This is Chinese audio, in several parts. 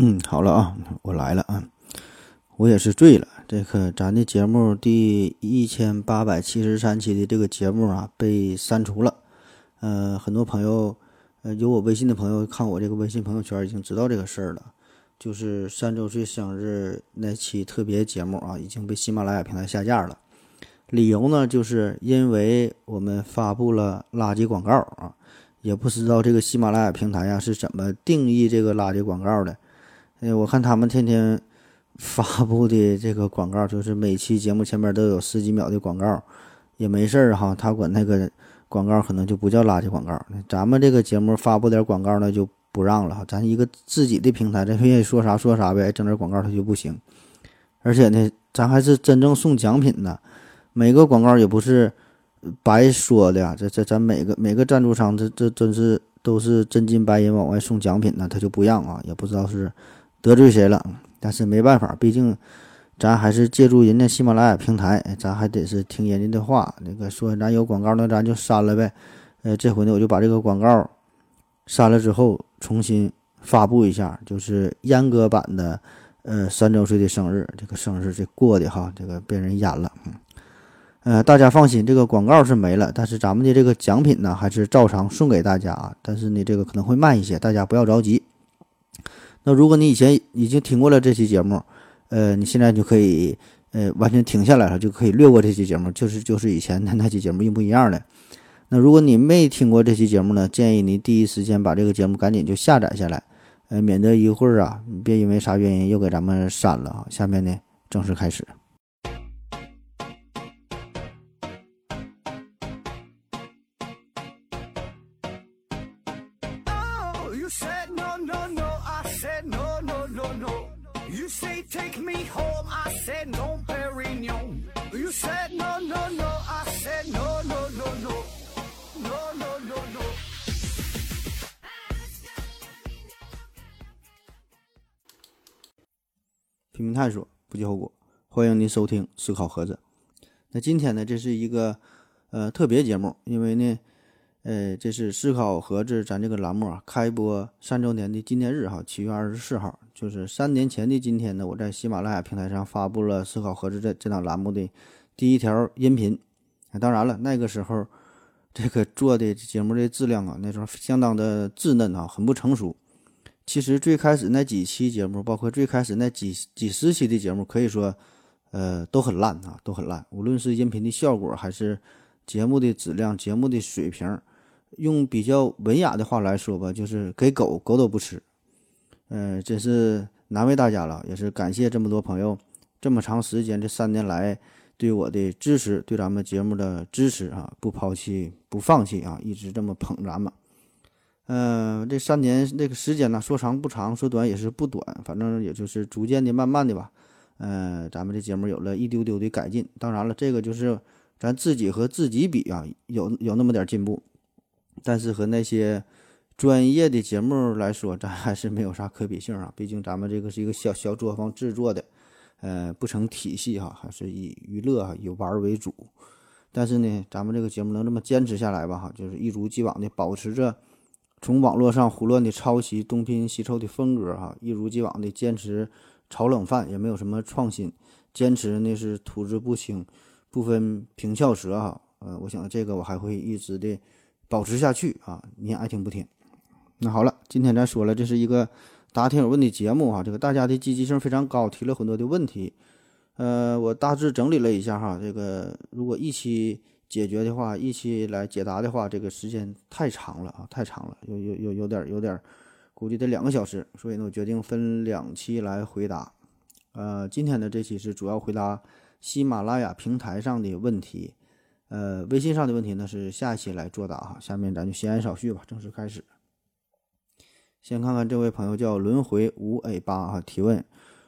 嗯，好了啊，我来了啊，我也是醉了。这个咱的节目第一千八百七十三期的这个节目啊被删除了。呃，很多朋友，呃，有我微信的朋友看我这个微信朋友圈已经知道这个事儿了，就是三周岁生日那期特别节目啊已经被喜马拉雅平台下架了。理由呢，就是因为我们发布了垃圾广告啊，也不知道这个喜马拉雅平台呀是怎么定义这个垃圾广告的。哎，我看他们天天发布的这个广告，就是每期节目前面都有十几秒的广告，也没事儿哈。他管那个广告可能就不叫垃圾广告。咱们这个节目发布点广告呢就不让了。咱一个自己的平台，咱愿意说啥说啥呗，整点广告它就不行。而且呢，咱还是真正送奖品呢，每个广告也不是白说的呀。这这咱每个每个赞助商，这这真是都是真金白银往外送奖品呢，他就不让啊，也不知道是。得罪谁了？但是没办法，毕竟咱还是借助人家喜马拉雅平台，咱还得是听人家的话。那个说咱有广告，那咱就删了呗。呃，这回呢，我就把这个广告删了之后，重新发布一下，就是阉割版的。呃，三周岁的生日，这个生日这过的哈，这个被人阉了。嗯，呃，大家放心，这个广告是没了，但是咱们的这个奖品呢，还是照常送给大家啊。但是呢，这个可能会慢一些，大家不要着急。那如果你以前已经听过了这期节目，呃，你现在就可以呃完全停下来了，就可以略过这期节目，就是就是以前的那期节目一模一样的。那如果你没听过这期节目呢，建议你第一时间把这个节目赶紧就下载下来，呃，免得一会儿啊，你别因为啥原因又给咱们删了啊。下面呢，正式开始。No, no, no. 拼命探索，不计后果。欢迎您收听《思考盒子》。那今天呢，这是一个呃特别节目，因为呢，呃，这是《思考盒子》咱这个栏目啊开播三周年的纪念日哈，七月二十四号，就是三年前的今天呢，我在喜马拉雅平台上发布了《思考盒子》这这档栏目的第一条音频。当然了，那个时候这个做的节目的质量啊，那时候相当的稚嫩啊，很不成熟。其实最开始那几期节目，包括最开始那几几十期的节目，可以说，呃，都很烂啊，都很烂。无论是音频的效果，还是节目的质量、节目的水平，用比较文雅的话来说吧，就是给狗狗都不吃。嗯，真是难为大家了，也是感谢这么多朋友这么长时间这三年来对我的支持，对咱们节目的支持啊，不抛弃不放弃啊，一直这么捧咱们。嗯，这三年那个时间呢，说长不长，说短也是不短，反正也就是逐渐的、慢慢的吧。嗯，咱们这节目有了一丢丢的改进。当然了，这个就是咱自己和自己比啊，有有那么点进步。但是和那些专业的节目来说，咱还是没有啥可比性啊。毕竟咱们这个是一个小小作坊制作的，呃，不成体系哈，还是以娱乐以玩为主。但是呢，咱们这个节目能这么坚持下来吧？哈，就是一如既往的保持着。从网络上胡乱的抄袭、东拼西凑的风格，哈，一如既往的坚持炒冷饭，也没有什么创新，坚持呢是吐字不清，不分平翘舌，哈，呃，我想这个我还会一直的保持下去啊，你爱听不听？那好了，今天咱说了，这是一个答听友问的节目，哈，这个大家的积极性非常高，提了很多的问题，呃，我大致整理了一下，哈，这个如果一期。解决的话，一起来解答的话，这个时间太长了啊，太长了，有有有有点有点，估计得两个小时，所以呢，我决定分两期来回答。呃，今天的这期是主要回答喜马拉雅平台上的问题，呃，微信上的问题呢是下一期来作答哈。下面咱就闲言少叙吧，正式开始。先看看这位朋友叫轮回五 A 八哈，提问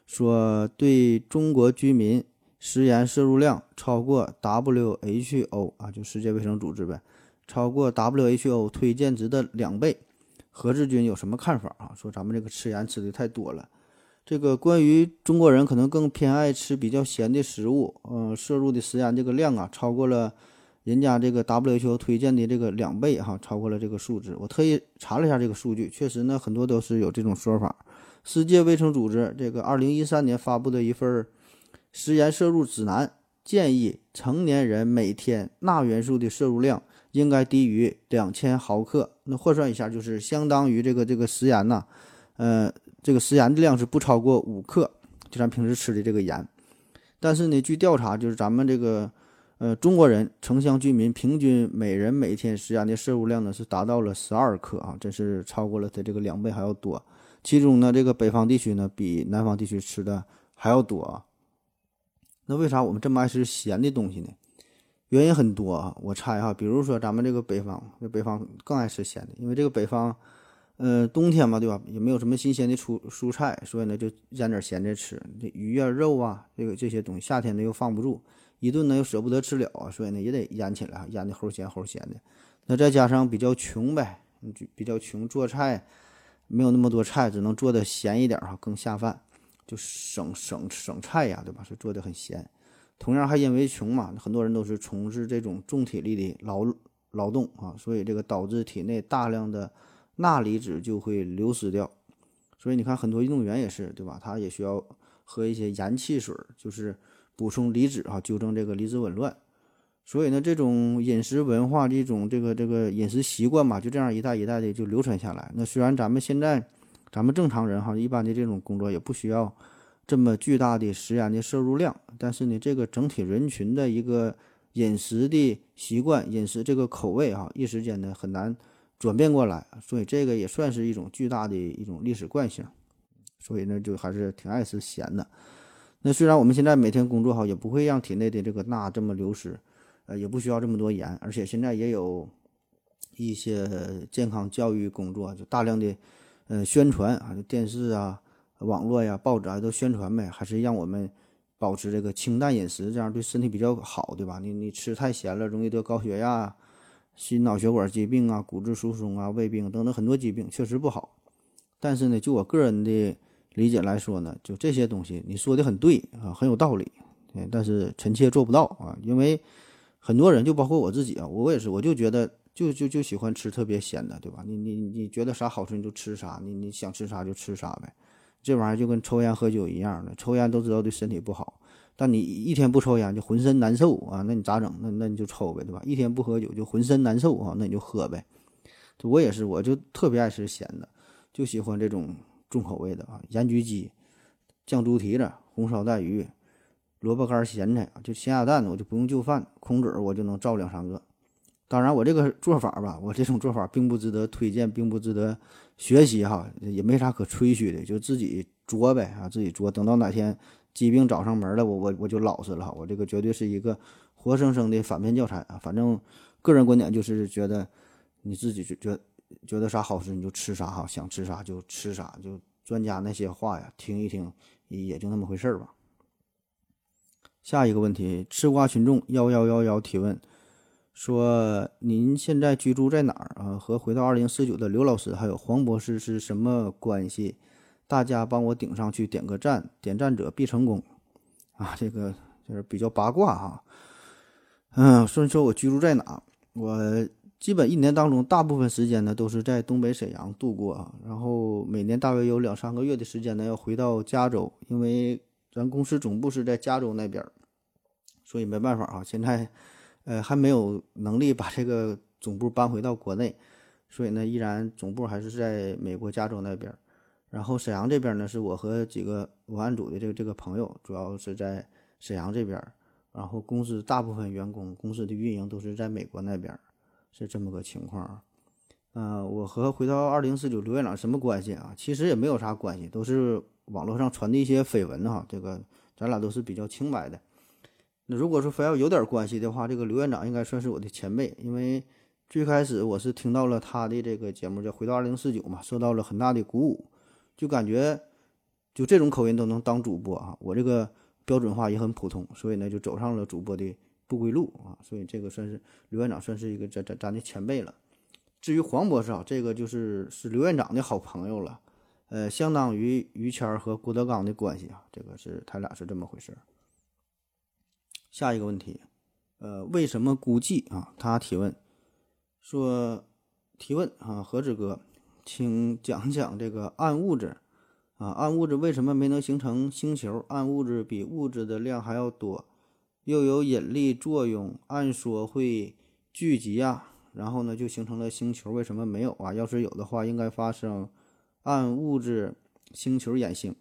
说对中国居民。食盐摄入量超过 WHO 啊，就世界卫生组织呗，超过 WHO 推荐值的两倍。何志军有什么看法啊？说咱们这个吃盐吃的太多了。这个关于中国人可能更偏爱吃比较咸的食物，嗯，摄入的食盐这个量啊，超过了人家这个 WHO 推荐的这个两倍哈，超过了这个数值。我特意查了一下这个数据，确实呢，很多都是有这种说法。世界卫生组织这个二零一三年发布的一份食盐摄入指南，建议成年人每天钠元素的摄入量应该低于两千毫克。那换算一下，就是相当于这个这个食盐呐，呃，这个食盐的量是不超过五克，就咱平时吃的这个盐。但是呢，据调查，就是咱们这个。呃，中国人城乡居民平均每人每天食盐的摄入量呢是达到了十二克啊，这是超过了它这个两倍还要多。其中呢，这个北方地区呢比南方地区吃的还要多啊。那为啥我们这么爱吃咸的东西呢？原因很多啊，我猜哈，比如说咱们这个北方，这北方更爱吃咸的，因为这个北方，呃，冬天嘛，对吧？也没有什么新鲜的蔬蔬菜，所以呢就腌点咸的吃，这鱼啊、肉啊，这个这些东西，夏天呢又放不住。一顿呢又舍不得吃了啊，所以呢也得腌起来，腌的齁咸齁咸的。那再加上比较穷呗，就比较穷，做菜没有那么多菜，只能做的咸一点哈，更下饭，就省省省菜呀，对吧？是做的很咸。同样还因为穷嘛，很多人都是从事这种重体力的劳劳动啊，所以这个导致体内大量的钠离子就会流失掉。所以你看很多运动员也是，对吧？他也需要喝一些盐汽水，就是。补充离子啊，纠正这个离子紊乱。所以呢，这种饮食文化的一种这个这个饮食习惯吧，就这样一代一代的就流传下来。那虽然咱们现在咱们正常人哈，一般的这种工作也不需要这么巨大的食盐的摄入量，但是呢，这个整体人群的一个饮食的习惯、饮食这个口味哈，一时间呢很难转变过来。所以这个也算是一种巨大的一种历史惯性。所以呢，就还是挺爱吃咸的。那虽然我们现在每天工作好，也不会让体内的这个钠这么流失，呃，也不需要这么多盐，而且现在也有一些健康教育工作，就大量的呃宣传啊，就电视啊、网络呀、报纸啊都宣传呗，还是让我们保持这个清淡饮食，这样对身体比较好，对吧？你你吃太咸了，容易得高血压、心脑血管疾病啊、骨质疏松啊、胃病等等很多疾病，确实不好。但是呢，就我个人的。理解来说呢，就这些东西你说的很对啊，很有道理，嗯，但是臣妾做不到啊，因为很多人就包括我自己啊，我也是，我就觉得就就就喜欢吃特别咸的，对吧？你你你觉得啥好吃你就吃啥，你你想吃啥就吃啥呗，这玩意儿就跟抽烟喝酒一样的，抽烟都知道对身体不好，但你一天不抽烟就浑身难受啊，那你咋整？那那你就抽呗，对吧？一天不喝酒就浑身难受啊，那你就喝呗。我也是，我就特别爱吃咸的，就喜欢这种。重口味的啊，盐焗鸡、酱猪蹄子、红烧带鱼、萝卜干咸菜就咸鸭蛋我就不用就饭，空嘴我就能造两三个。当然，我这个做法吧，我这种做法并不值得推荐，并不值得学习哈，也没啥可吹嘘的，就自己做呗啊，自己做。等到哪天疾病找上门了，我我我就老实了。我这个绝对是一个活生生的反面教材啊。反正个人观点就是觉得你自己觉觉。觉得啥好吃你就吃啥哈，想吃啥就吃啥，就专家那些话呀，听一听也就那么回事儿吧。下一个问题，吃瓜群众幺幺幺幺提问说：您现在居住在哪儿啊？和回到二零四九的刘老师还有黄博士是什么关系？大家帮我顶上去点个赞，点赞者必成功啊！这个就是比较八卦哈。嗯，说说我居住在哪？我。基本一年当中，大部分时间呢都是在东北沈阳度过。然后每年大约有两三个月的时间呢要回到加州，因为咱公司总部是在加州那边，所以没办法啊。现在，呃，还没有能力把这个总部搬回到国内，所以呢，依然总部还是在美国加州那边。然后沈阳这边呢，是我和几个文案组的这个这个朋友，主要是在沈阳这边。然后公司大部分员工，公司的运营都是在美国那边。是这么个情况啊，呃，我和回到二零四九刘院长什么关系啊？其实也没有啥关系，都是网络上传的一些绯闻哈。这个咱俩都是比较清白的。那如果说非要有点关系的话，这个刘院长应该算是我的前辈，因为最开始我是听到了他的这个节目叫《回到二零四九》嘛，受到了很大的鼓舞，就感觉就这种口音都能当主播啊，我这个标准化也很普通，所以呢就走上了主播的。不归路啊，所以这个算是刘院长算是一个咱咱咱的前辈了。至于黄博士啊，这个就是是刘院长的好朋友了，呃，相当于于谦和郭德纲的关系啊，这个是他俩是这么回事。下一个问题，呃，为什么估计啊？他提问说，提问啊，何志哥，请讲讲这个暗物质，啊，暗物质为什么没能形成星球？暗物质比物质的量还要多，又有引力作用，按说会聚集啊，然后呢就形成了星球，为什么没有啊？要是有的话，应该发生暗物质星球衍星，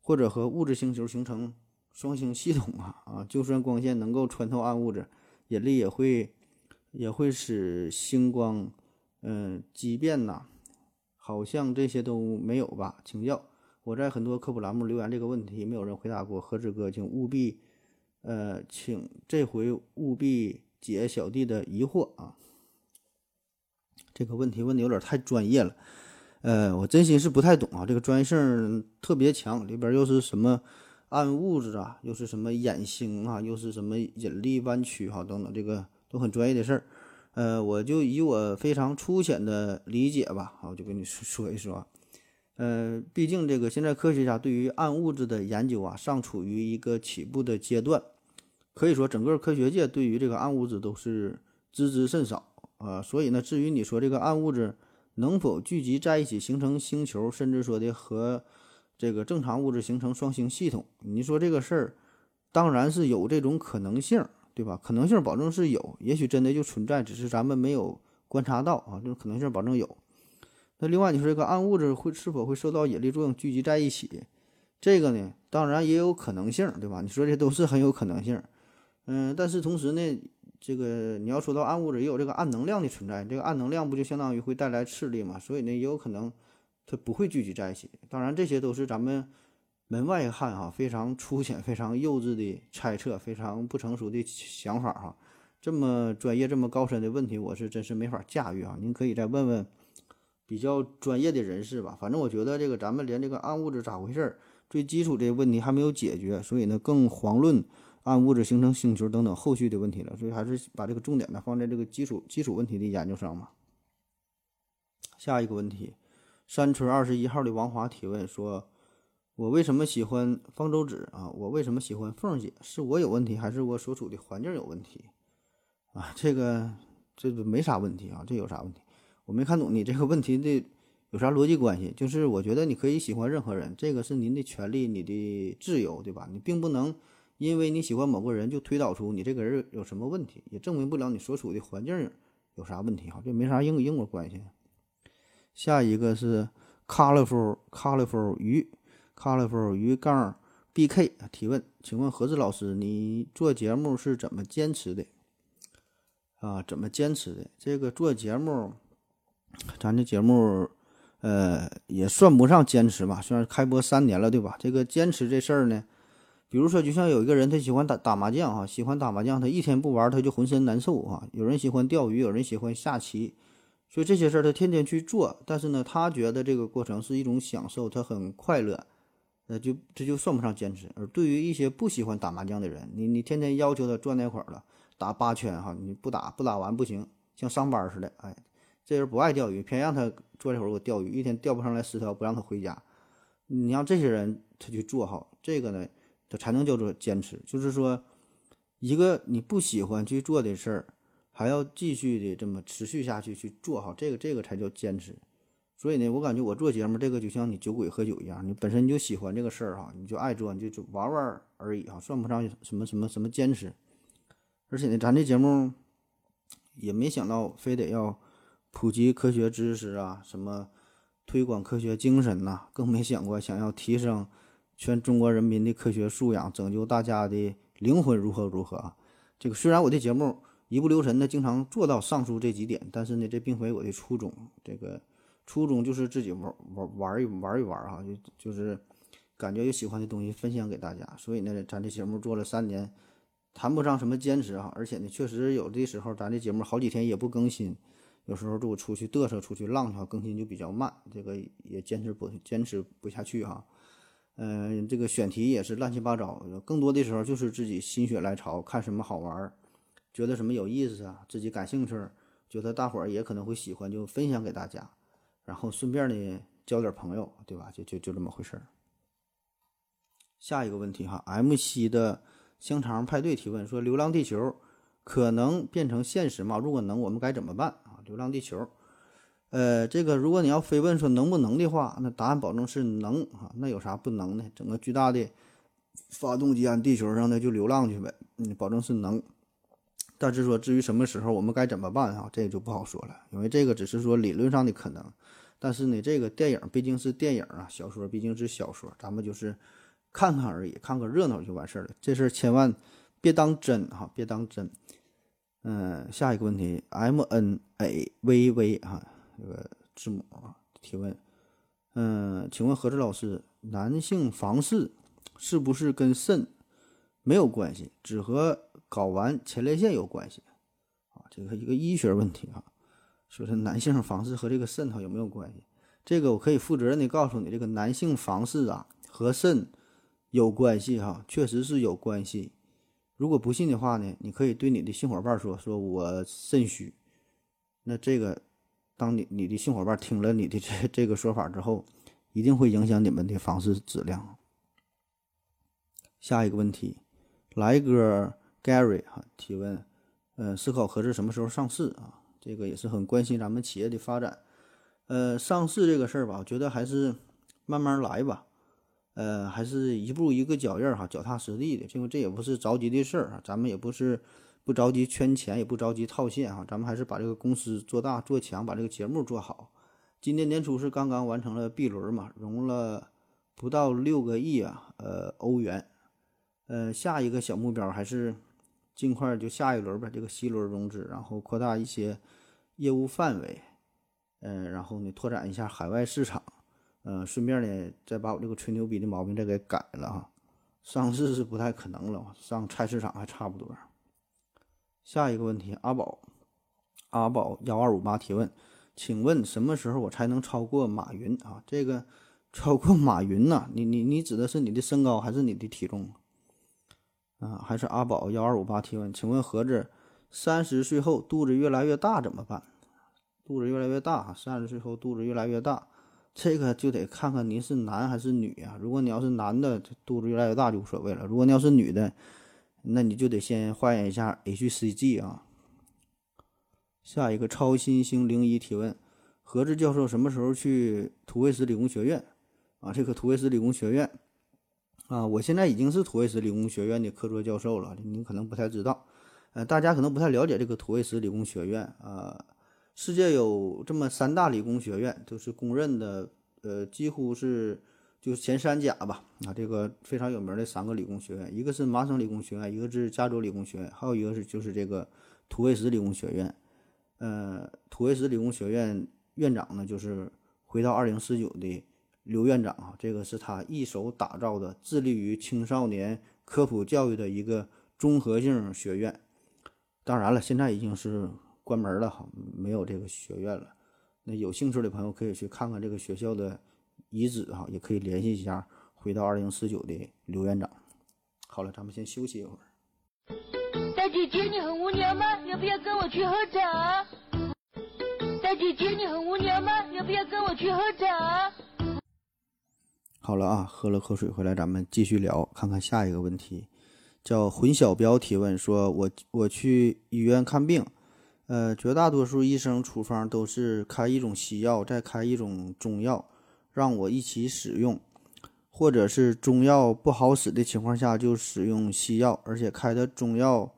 或者和物质星球形成双星系统啊啊！就算光线能够穿透暗物质，引力也会也会使星光嗯畸变呐，好像这些都没有吧？请教。我在很多科普栏目留言这个问题，没有人回答过。何子哥，请务必，呃，请这回务必解小弟的疑惑啊！这个问题问的有点太专业了，呃，我真心是不太懂啊。这个专业性特别强，里边又是什么暗物质啊，又是什么眼星啊，又是什么引力弯曲哈等等，这个都很专业的事儿。呃，我就以我非常粗浅的理解吧，我就跟你说 一说。呃，毕竟这个现在科学家对于暗物质的研究啊，尚处于一个起步的阶段，可以说整个科学界对于这个暗物质都是知之甚少啊。所以呢，至于你说这个暗物质能否聚集在一起形成星球，甚至说的和这个正常物质形成双星系统，你说这个事儿当然是有这种可能性，对吧？可能性保证是有，也许真的就存在，只是咱们没有观察到啊。这种可能性保证有。那另外你说这个暗物质会是否会受到引力作用聚集在一起？这个呢，当然也有可能性，对吧？你说这都是很有可能性。嗯，但是同时呢，这个你要说到暗物质也有这个暗能量的存在，这个暗能量不就相当于会带来斥力嘛？所以呢，也有可能它不会聚集在一起。当然，这些都是咱们门外汉哈非常粗浅、非常幼稚的猜测，非常不成熟的想法哈。这么专业、这么高深的问题，我是真是没法驾驭啊！您可以再问问。比较专业的人士吧，反正我觉得这个咱们连这个暗物质咋回事儿，最基础这个问题还没有解决，所以呢更遑论暗物质形成星球等等后续的问题了。所以还是把这个重点呢放在这个基础基础问题的研究上嘛。下一个问题，山村二十一号的王华提问说：“我为什么喜欢方舟子啊？我为什么喜欢凤姐？是我有问题，还是我所处的环境有问题？啊，这个这个没啥问题啊，这有啥问题？”我没看懂你这个问题的有啥逻辑关系？就是我觉得你可以喜欢任何人，这个是您的权利，你的自由，对吧？你并不能因为你喜欢某个人就推导出你这个人有什么问题，也证明不了你所处的环境有啥问题哈，这没啥因因果关系。下一个是 colorful colorful 鱼 colorful 鱼杠 bk 提问，请问何志老师，你做节目是怎么坚持的？啊，怎么坚持的？这个做节目。咱这节目，呃，也算不上坚持吧，虽然开播三年了，对吧？这个坚持这事儿呢，比如说，就像有一个人，他喜欢打打麻将哈，喜欢打麻将，他一天不玩，他就浑身难受哈。有人喜欢钓鱼，有人喜欢下棋，所以这些事儿他天天去做，但是呢，他觉得这个过程是一种享受，他很快乐，那就这就算不上坚持。而对于一些不喜欢打麻将的人，你你天天要求他转那块儿了，打八圈哈，你不打不打完不行，像上班似的，哎。这人不爱钓鱼，偏让他坐这会儿给我钓鱼，一天钓不上来十条，不让他回家。你让这些人他去做好这个呢，这才能叫做坚持。就是说，一个你不喜欢去做的事儿，还要继续的这么持续下去去做好这个，这个才叫坚持。所以呢，我感觉我做节目这个就像你酒鬼喝酒一样，你本身你就喜欢这个事儿哈，你就爱做，你就玩玩而已哈，算不上什么什么什么坚持。而且呢，咱这节目也没想到非得要。普及科学知识啊，什么推广科学精神呐，更没想过想要提升全中国人民的科学素养，拯救大家的灵魂如何如何啊？这个虽然我的节目一不留神的经常做到上述这几点，但是呢，这并非我的初衷。这个初衷就是自己玩玩玩一玩一玩啊，就就是感觉有喜欢的东西分享给大家。所以呢，咱这节目做了三年，谈不上什么坚持哈，而且呢，确实有的时候咱这节目好几天也不更新。有时候就我出去嘚瑟、出去浪去，更新就比较慢，这个也坚持不坚持不下去哈。嗯，这个选题也是乱七八糟，更多的时候就是自己心血来潮，看什么好玩，觉得什么有意思啊，自己感兴趣，觉得大伙儿也可能会喜欢，就分享给大家，然后顺便呢交点朋友，对吧？就就就这么回事儿。下一个问题哈，M 七的香肠派对提问说：“流浪地球可能变成现实吗？如果能，我们该怎么办啊？”流浪地球，呃，这个如果你要非问说能不能的话，那答案保证是能啊。那有啥不能的？整个巨大的发动机按地球上的就流浪去呗，嗯，保证是能。但是说至于什么时候我们该怎么办啊，这个就不好说了，因为这个只是说理论上的可能。但是呢，这个电影毕竟是电影啊，小说毕竟是小说，咱们就是看看而已，看个热闹就完事儿了。这事儿千万别当真哈，别当真。嗯，下一个问题，M N A V V 哈。这个字母啊，提问，嗯，请问何志老师，男性房事是不是跟肾没有关系，只和睾丸前列腺有关系啊？这个一个医学问题啊，说是男性房事和这个肾它有没有关系？这个我可以负责任的告诉你，这个男性房事啊和肾有关系哈，确实是有关系。如果不信的话呢，你可以对你的性伙伴说，说我肾虚，那这个。当你你的性伙伴听了你的这这个说法之后，一定会影响你们的房事质量。下一个问题，来哥 Gary 哈提问，呃，思考合适什么时候上市啊？这个也是很关心咱们企业的发展。呃，上市这个事儿吧，我觉得还是慢慢来吧，呃，还是一步一个脚印儿哈，脚踏实地的，因为这也不是着急的事儿啊，咱们也不是。不着急圈钱，也不着急套现哈，咱们还是把这个公司做大做强，把这个节目做好。今年年初是刚刚完成了 B 轮嘛，融了不到六个亿啊，呃，欧元。呃，下一个小目标还是尽快就下一轮吧，这个 C 轮融资，然后扩大一些业务范围，嗯，然后呢，拓展一下海外市场，嗯，顺便呢，再把我这个吹牛逼的毛病再给改了哈。上市是不太可能了，上菜市场还差不多。下一个问题，阿宝，阿宝幺二五八提问，请问什么时候我才能超过马云啊？这个超过马云呢？你你你指的是你的身高还是你的体重啊？还是阿宝幺二五八提问，请问盒子三十岁后肚子越来越大怎么办？肚子越来越大，三十岁后肚子越来越大，这个就得看看您是男还是女啊？如果你要是男的，肚子越来越大就无所谓了；如果你要是女的，那你就得先化验一下 HCG 啊。下一个超新星零一提问：何志教授什么时候去土卫斯理工学院啊？这个土卫斯理工学院啊，我现在已经是土卫斯理工学院的客座教授了，你可能不太知道，呃，大家可能不太了解这个土卫斯理工学院啊。世界有这么三大理工学院，都是公认的，呃，几乎是。就前三甲吧，啊，这个非常有名的三个理工学院，一个是麻省理工学院，一个是加州理工学院，还有一个是就是这个土卫斯理工学院。呃，土卫斯理工学院院长呢，就是回到二零四九的刘院长啊，这个是他一手打造的，致力于青少年科普教育的一个综合性学院。当然了，现在已经是关门了哈，没有这个学院了。那有兴趣的朋友可以去看看这个学校的。遗址哈，也可以联系一下回到二零四九的刘院长。好了，咱们先休息一会儿。大姐姐，你很无聊吗？要不要跟我去喝茶？大姐姐，你很无聊吗？要不要跟我去喝茶？好了啊，喝了口水回来，咱们继续聊，看看下一个问题。叫混小标提问说：我我去医院看病，呃，绝大多数医生处方都是开一种西药，再开一种中药。让我一起使用，或者是中药不好使的情况下就使用西药，而且开的中药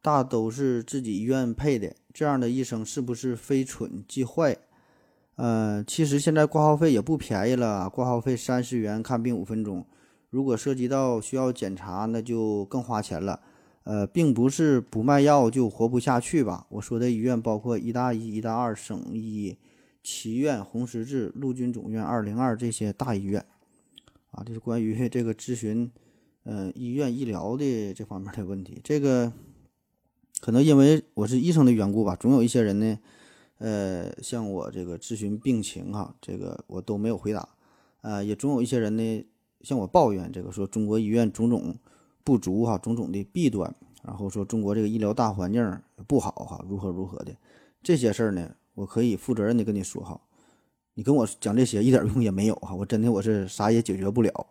大都是自己医院配的，这样的医生是不是非蠢即坏？呃，其实现在挂号费也不便宜了，挂号费三十元看病五分钟，如果涉及到需要检查，那就更花钱了。呃，并不是不卖药就活不下去吧？我说的医院包括医大一、医大二、省医。祈愿、红十字、陆军总院二零二这些大医院，啊，这是关于这个咨询，呃，医院医疗的这方面的问题。这个可能因为我是医生的缘故吧，总有一些人呢，呃，向我这个咨询病情哈，这个我都没有回答，啊，也总有一些人呢向我抱怨，这个说中国医院种种不足哈，种种的弊端，然后说中国这个医疗大环境不好哈，如何如何的这些事儿呢？我可以负责任的跟你说哈，你跟我讲这些一点用也没有哈，我真的我是啥也解决不了，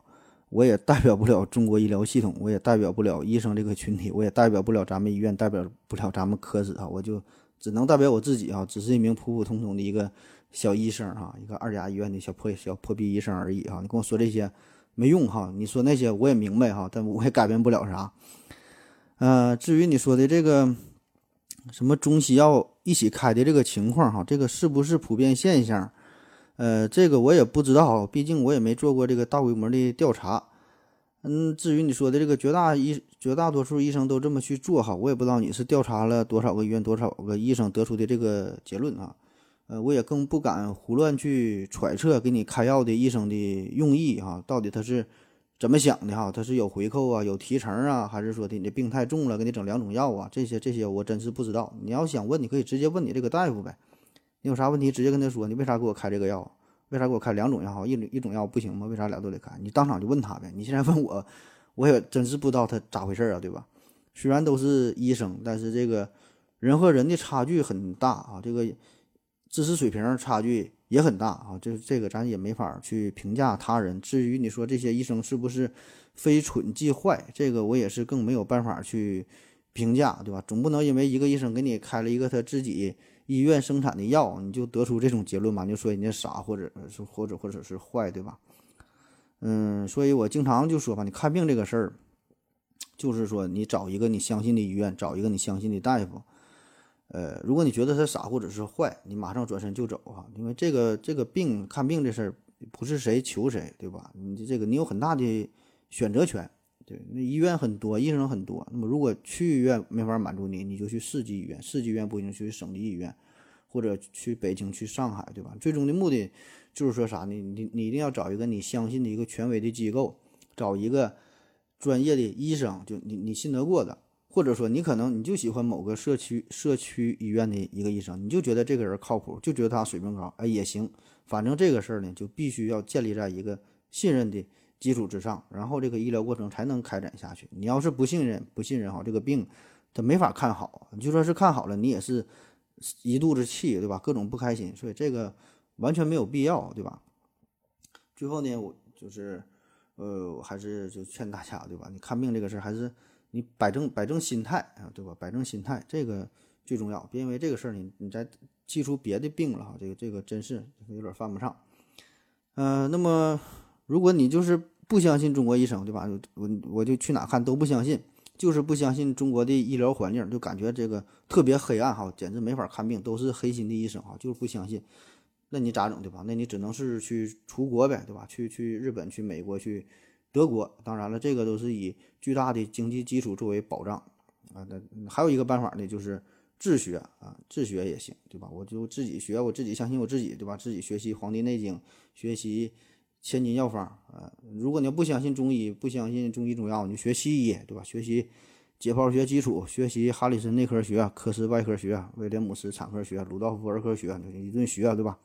我也代表不了中国医疗系统，我也代表不了医生这个群体，我也代表不了咱们医院，代表不了咱们科室啊，我就只能代表我自己啊，只是一名普普通通的一个小医生哈，一个二甲医院的小破小破逼医生而已哈。你跟我说这些没用哈，你说那些我也明白哈，但我也改变不了啥。呃，至于你说的这个什么中西药一起开的这个情况哈，这个是不是普遍现象？呃，这个我也不知道，毕竟我也没做过这个大规模的调查。嗯，至于你说的这个绝大医绝大多数医生都这么去做哈，我也不知道你是调查了多少个医院、多少个医生得出的这个结论啊。呃，我也更不敢胡乱去揣测给你开药的医生的用意哈，到底他是怎么想的哈？他是有回扣啊，有提成啊，还是说的你的病太重了，给你整两种药啊？这些这些我真是不知道。你要想问，你可以直接问你这个大夫呗。你有啥问题直接跟他说，你为啥给我开这个药？为啥给我开两种药？一一种药不行吗？为啥俩都得开？你当场就问他呗。你现在问我，我也真是不知道他咋回事啊，对吧？虽然都是医生，但是这个人和人的差距很大啊，这个知识水平差距也很大啊。这这个咱也没法去评价他人。至于你说这些医生是不是非蠢即坏，这个我也是更没有办法去评价，对吧？总不能因为一个医生给你开了一个他自己。医院生产的药，你就得出这种结论嘛？就说人家傻，或者是或者或者是坏，对吧？嗯，所以我经常就说吧，你看病这个事儿，就是说你找一个你相信的医院，找一个你相信的大夫。呃，如果你觉得他傻或者是坏，你马上转身就走啊，因为这个这个病看病这事儿不是谁求谁，对吧？你这个你有很大的选择权。对，那医院很多，医生很多。那么，如果区医院没法满足你，你就去市级医院；市级医院不行，去省级医院，或者去北京、去上海，对吧？最终的目的就是说啥呢？你你一定要找一个你相信的一个权威的机构，找一个专业的医生，就你你信得过的，或者说你可能你就喜欢某个社区社区医院的一个医生，你就觉得这个人靠谱，就觉得他水平高，哎也行。反正这个事儿呢，就必须要建立在一个信任的。基础之上，然后这个医疗过程才能开展下去。你要是不信任、不信任哈，这个病他没法看好。你就说是看好了，你也是一肚子气，对吧？各种不开心，所以这个完全没有必要，对吧？最后呢，我就是呃，我还是就劝大家，对吧？你看病这个事儿，还是你摆正摆正心态啊，对吧？摆正心态，这个最重要。别因为这个事儿，你你再记出别的病了哈，这个这个真是有点犯不上。嗯，那么如果你就是不相信中国医生，对吧？我我就去哪看都不相信，就是不相信中国的医疗环境，就感觉这个特别黑暗哈，简直没法看病，都是黑心的医生哈，就是不相信。那你咋整，对吧？那你只能是去出国呗，对吧？去去日本、去美国、去德国。当然了，这个都是以巨大的经济基础作为保障啊。那还有一个办法呢，就是自学啊，自学也行，对吧？我就自己学，我自己相信我自己，对吧？自己学习《黄帝内经》，学习。千金药方啊！如果你要不相信中医，不相信中医中药，你就学西医，对吧？学习解剖学基础，学习哈里森内科学、科斯外科学、威廉姆斯产科学、鲁道夫儿科学，一顿学，对吧？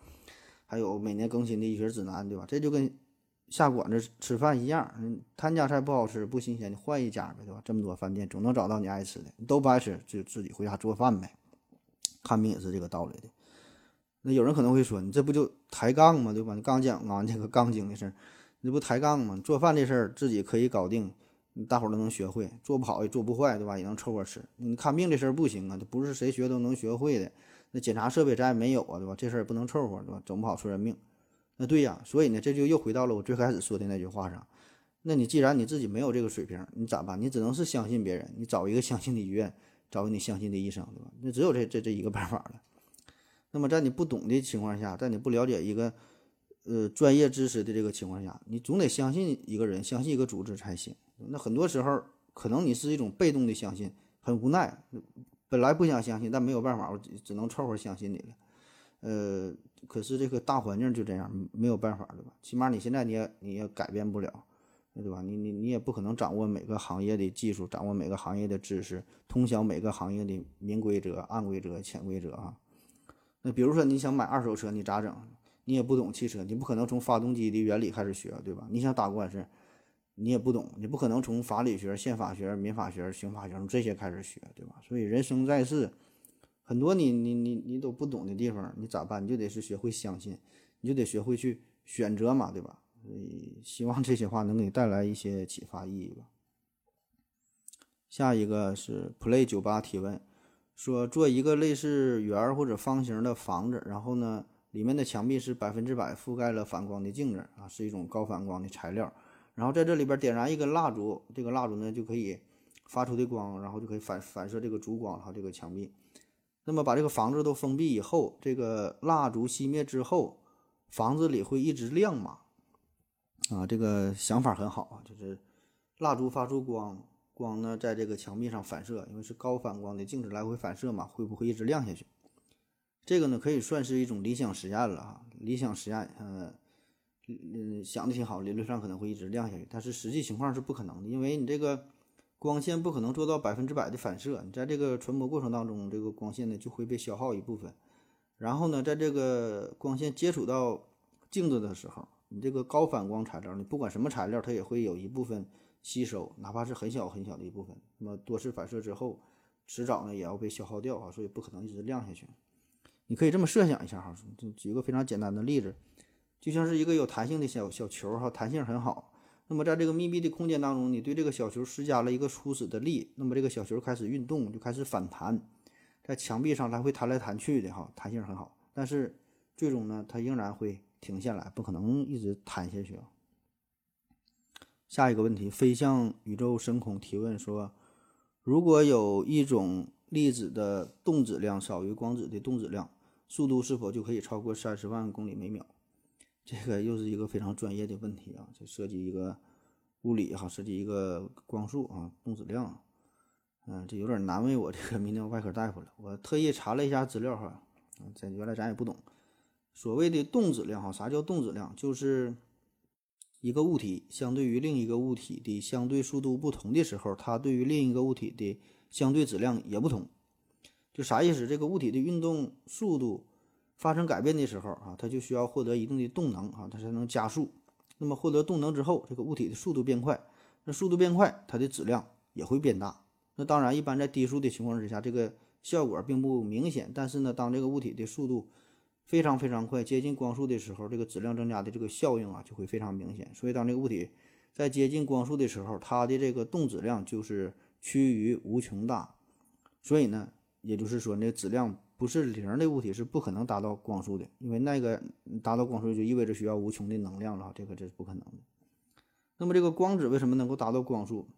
还有每年更新的医学指南，对吧？这就跟下馆子吃饭一样，他家菜不好吃不新鲜，你换一家呗，对吧？这么多饭店，总能找到你爱吃的。你都不爱吃，就自己回家做饭呗。看病也是这个道理的。那有人可能会说，你这不就抬杠吗？对吧？你刚讲啊，这个杠精的事儿，你不抬杠吗？做饭这事儿自己可以搞定，大伙儿都能学会，做不好也做不坏，对吧？也能凑合吃。你看病这事儿不行啊，这不是谁学都能学会的。那检查设备咱也没有啊，对吧？这事儿也不能凑合，对吧？整不好出人命。那对呀，所以呢，这就又回到了我最开始说的那句话上。那你既然你自己没有这个水平，你咋办？你只能是相信别人，你找一个相信的医院，找个你相信的医生，对吧？那只有这这这一个办法了。那么在你不懂的情况下，在你不了解一个呃专业知识的这个情况下，你总得相信一个人，相信一个组织才行。那很多时候可能你是一种被动的相信，很无奈，本来不想相信，但没有办法，我只能凑合相信你了。呃，可是这个大环境就这样，没有办法，对吧？起码你现在你也你也改变不了，对吧？你你你也不可能掌握每个行业的技术，掌握每个行业的知识，通晓每个行业的明规则、暗规则、潜规则啊。那比如说你想买二手车，你咋整？你也不懂汽车，你不可能从发动机的原理开始学，对吧？你想打官司，你也不懂，你不可能从法理学、宪法学、民法学、刑法学从这些开始学，对吧？所以人生在世，很多你你你你都不懂的地方，你咋办？你就得是学会相信，你就得学会去选择嘛，对吧？所以希望这些话能给你带来一些启发意义吧。下一个是 Play 酒吧提问。说做一个类似圆或者方形的房子，然后呢，里面的墙壁是百分之百覆盖了反光的镜子啊，是一种高反光的材料。然后在这里边点燃一根蜡烛，这个蜡烛呢就可以发出的光，然后就可以反反射这个烛光和，这个墙壁。那么把这个房子都封闭以后，这个蜡烛熄灭之后，房子里会一直亮吗？啊，这个想法很好啊，就是蜡烛发出光。光呢，在这个墙壁上反射，因为是高反光的镜子来回反射嘛，会不会一直亮下去？这个呢，可以算是一种理想实验了哈。理想实验，嗯嗯，想的挺好，理论上可能会一直亮下去，但是实际情况是不可能的，因为你这个光线不可能做到百分之百的反射，你在这个传播过程当中，这个光线呢就会被消耗一部分，然后呢，在这个光线接触到镜子的时候，你这个高反光材料，你不管什么材料，它也会有一部分。吸收，哪怕是很小很小的一部分，那么多次反射之后，迟早呢也要被消耗掉啊，所以不可能一直亮下去。你可以这么设想一下哈，就举个非常简单的例子，就像是一个有弹性的小小球哈，弹性很好。那么在这个密闭的空间当中，你对这个小球施加了一个初始的力，那么这个小球开始运动，就开始反弹，在墙壁上来回弹来弹去的哈，弹性很好。但是最终呢，它仍然会停下来，不可能一直弹下去啊。下一个问题，飞向宇宙深空提问说：如果有一种粒子的动质量少于光子的动质量，速度是否就可以超过三十万公里每秒？这个又是一个非常专业的问题啊！这涉及一个物理哈，涉及一个光速啊，动质量。嗯，这有点难为我这个泌尿外科大夫了。我特意查了一下资料哈，这原来咱也不懂。所谓的动质量哈，啥叫动质量？就是。一个物体相对于另一个物体的相对速度不同的时候，它对于另一个物体的相对质量也不同。就啥意思？这个物体的运动速度发生改变的时候啊，它就需要获得一定的动能啊，它才能加速。那么获得动能之后，这个物体的速度变快，那速度变快，它的质量也会变大。那当然，一般在低速的情况之下，这个效果并不明显。但是呢，当这个物体的速度非常非常快，接近光速的时候，这个质量增加的这个效应啊，就会非常明显。所以，当这个物体在接近光速的时候，它的这个动质量就是趋于无穷大。所以呢，也就是说，那质量不是零的物体是不可能达到光速的，因为那个达到光速就意味着需要无穷的能量了，这个这是不可能的。那么，这个光子为什么能够达到光速？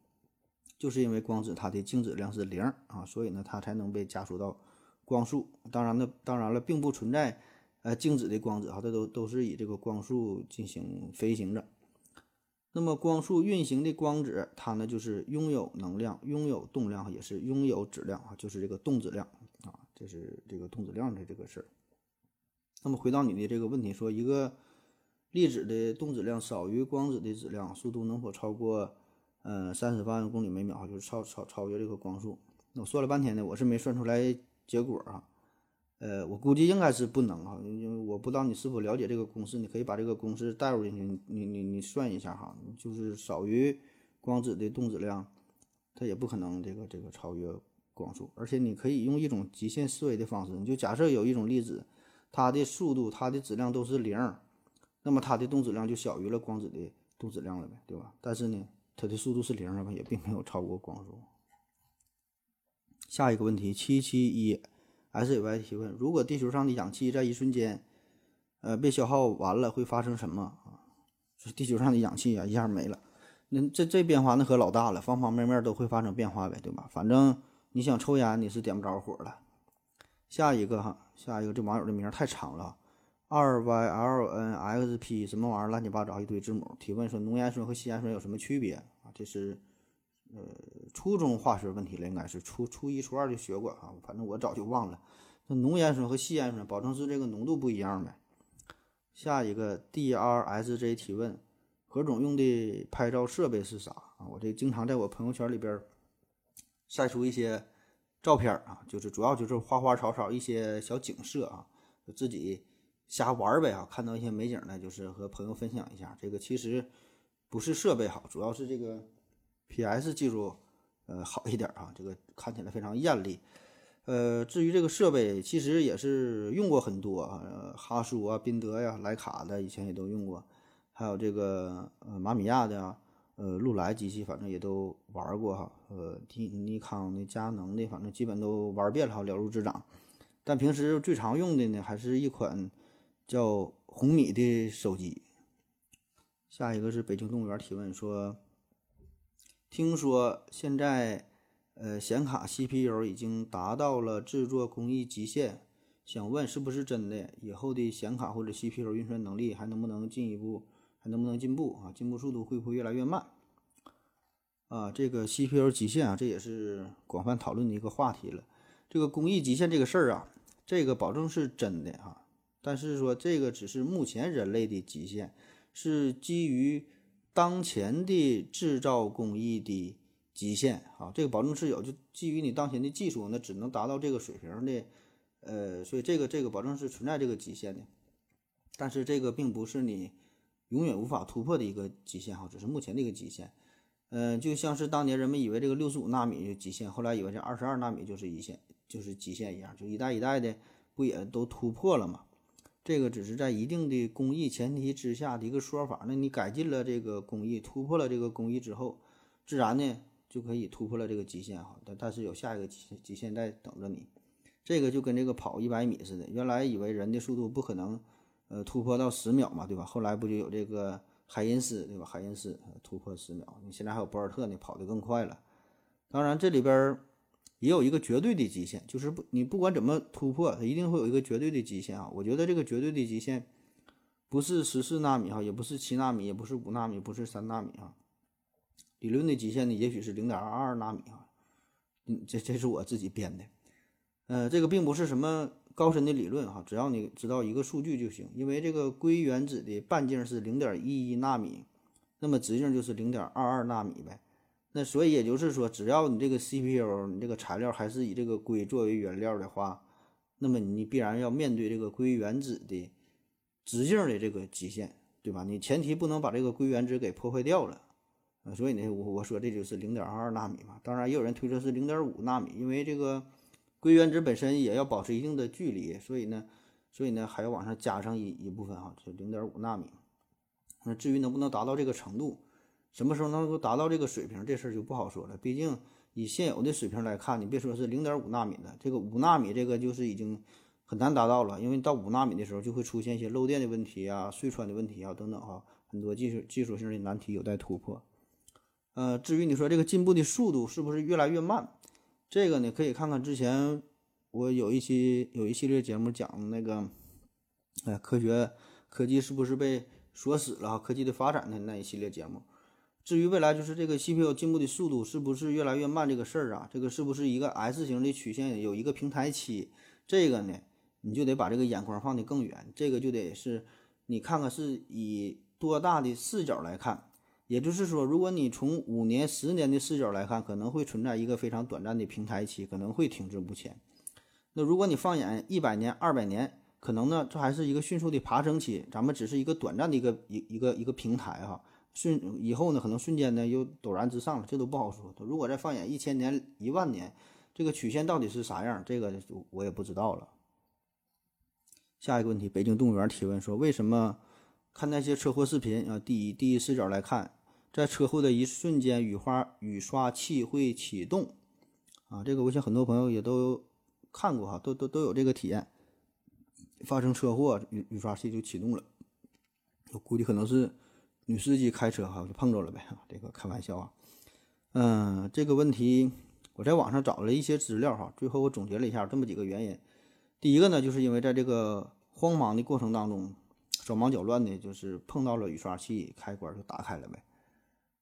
就是因为光子它的静质量是零啊，所以呢，它才能被加速到光速。当然呢，当然了，并不存在。呃，静止的光子哈，它都都是以这个光速进行飞行着。那么，光速运行的光子，它呢就是拥有能量、拥有动量，也是拥有质量啊，就是这个动质量，这是这个动质量的这个事儿。那么，回到你的这个问题，说一个粒子的动质量少于光子的质量，速度能否超过呃三十万公里每秒？就是超超超越这个光速？那我算了半天呢，我是没算出来结果啊。呃，我估计应该是不能哈，因为我不知道你是否了解这个公式，你可以把这个公式带入进去，你你你算一下哈，就是少于光子的动质量，它也不可能这个这个超越光速，而且你可以用一种极限思维的方式，你就假设有一种粒子，它的速度、它的质量都是零，那么它的动质量就小于了光子的动质量了呗，对吧？但是呢，它的速度是零了吧，也并没有超过光速。下一个问题，七七一。S A Y 提问：如果地球上的氧气在一瞬间，呃，被消耗完了，会发生什么啊？是地球上的氧气啊，一下没了，那这这变化那可老大了，方方面面都会发生变化呗，对吧？反正你想抽烟，你是点不着火了。下一个哈，下一个这网友的名太长了，二 Y L N X P 什么玩意儿，乱七八糟一堆字母。提问说：浓盐酸和稀盐酸有什么区别啊？这是。呃，初中化学问题了，应该是初初一、初二就学过啊，反正我早就忘了。那浓盐酸和稀盐酸，保证是这个浓度不一样呗。下一个 D R S J 提问：何总用的拍照设备是啥啊？我这经常在我朋友圈里边晒出一些照片啊，就是主要就是花花草草一些小景色啊，自己瞎玩呗啊。看到一些美景呢，就是和朋友分享一下。这个其实不是设备好，主要是这个。P.S. 技术，呃，好一点啊，这个看起来非常艳丽。呃，至于这个设备，其实也是用过很多啊，哈苏啊、宾得呀、徕卡的，以前也都用过，还有这个呃马米亚的啊，呃，禄来机器反正也都玩过哈，呃，尼尼康的、佳能的，反正基本都玩遍了哈，了如指掌。但平时最常用的呢，还是一款叫红米的手机。下一个是北京动物园提问说，听说现在呃显卡 CPU 已经达到了制作工艺极限，想问是不是真的？以后的显卡或者 CPU 运算能力还能不能进一步？能不能进步啊？进步速度会不会越来越慢？啊，这个 CPU 极限啊，这也是广泛讨论的一个话题了。这个工艺极限这个事儿啊，这个保证是真的哈，但是说这个只是目前人类的极限。是基于当前的制造工艺的极限啊，这个保证是有，就基于你当前的技术，那只能达到这个水平的，呃，所以这个这个保证是存在这个极限的，但是这个并不是你永远无法突破的一个极限哈，只是目前的一个极限，嗯，就像是当年人们以为这个六十五纳米就极限，后来以为这二十二纳米就是一线，就是极限一样，就一代一代的不也都突破了吗？这个只是在一定的工艺前提之下的一个说法。那你改进了这个工艺，突破了这个工艺之后，自然呢就可以突破了这个极限哈。但但是有下一个极极限在等着你。这个就跟这个跑一百米似的，原来以为人的速度不可能呃突破到十秒嘛，对吧？后来不就有这个海因斯对吧？海因斯突破十秒，你现在还有博尔特呢，跑得更快了。当然这里边。也有一个绝对的极限，就是不你不管怎么突破，它一定会有一个绝对的极限啊！我觉得这个绝对的极限不是十四纳米哈，也不是七纳米，也不是五纳米，不是三纳米哈。理论的极限呢，也许是零点二二纳米哈。嗯，这这是我自己编的。呃，这个并不是什么高深的理论哈，只要你知道一个数据就行。因为这个硅原子的半径是零点一一纳米，那么直径就是零点二二纳米呗。那所以也就是说，只要你这个 CPU，你这个材料还是以这个硅作为原料的话，那么你必然要面对这个硅原子的直径的这个极限，对吧？你前提不能把这个硅原子给破坏掉了。所以呢，我我说这就是零点二二纳米嘛。当然，也有人推测是零点五纳米，因为这个硅原子本身也要保持一定的距离，所以呢，所以呢还要往上加上一一部分哈，就零点五纳米。那至于能不能达到这个程度？什么时候能够达到这个水平，这事儿就不好说了。毕竟以现有的水平来看，你别说是零点五纳米的，这个五纳米这个就是已经很难达到了。因为到五纳米的时候，就会出现一些漏电的问题啊、隧穿的问题啊等等哈，很多技术技术性的难题有待突破。呃，至于你说这个进步的速度是不是越来越慢，这个呢可以看看之前我有一期有一系列节目讲那个，哎，科学科技是不是被锁死了？科技的发展的那一系列节目。至于未来就是这个 CPU 进步的速度是不是越来越慢这个事儿啊，这个是不是一个 S 型的曲线，有一个平台期？这个呢，你就得把这个眼光放得更远，这个就得是你看看是以多大的视角来看。也就是说，如果你从五年、十年的视角来看，可能会存在一个非常短暂的平台期，可能会停滞不前。那如果你放眼一百年、二百年，可能呢，这还是一个迅速的爬升期，咱们只是一个短暂的一个一一个一个平台哈。瞬以后呢，可能瞬间呢又陡然之上了，这都不好说。如果再放眼一千年、一万年，这个曲线到底是啥样？这个我也不知道了。下一个问题，北京动物园提问说：为什么看那些车祸视频啊？第一，第一视角来看，在车祸的一瞬间，雨花雨刷器会启动啊？这个我想很多朋友也都看过哈，都都都有这个体验。发生车祸，雨雨刷器就启动了。我估计可能是。女司机开车哈就碰着了呗，这个开玩笑啊。嗯，这个问题我在网上找了一些资料哈，最后我总结了一下这么几个原因。第一个呢，就是因为在这个慌忙的过程当中，手忙脚乱的，就是碰到了雨刷器开关就打开了呗。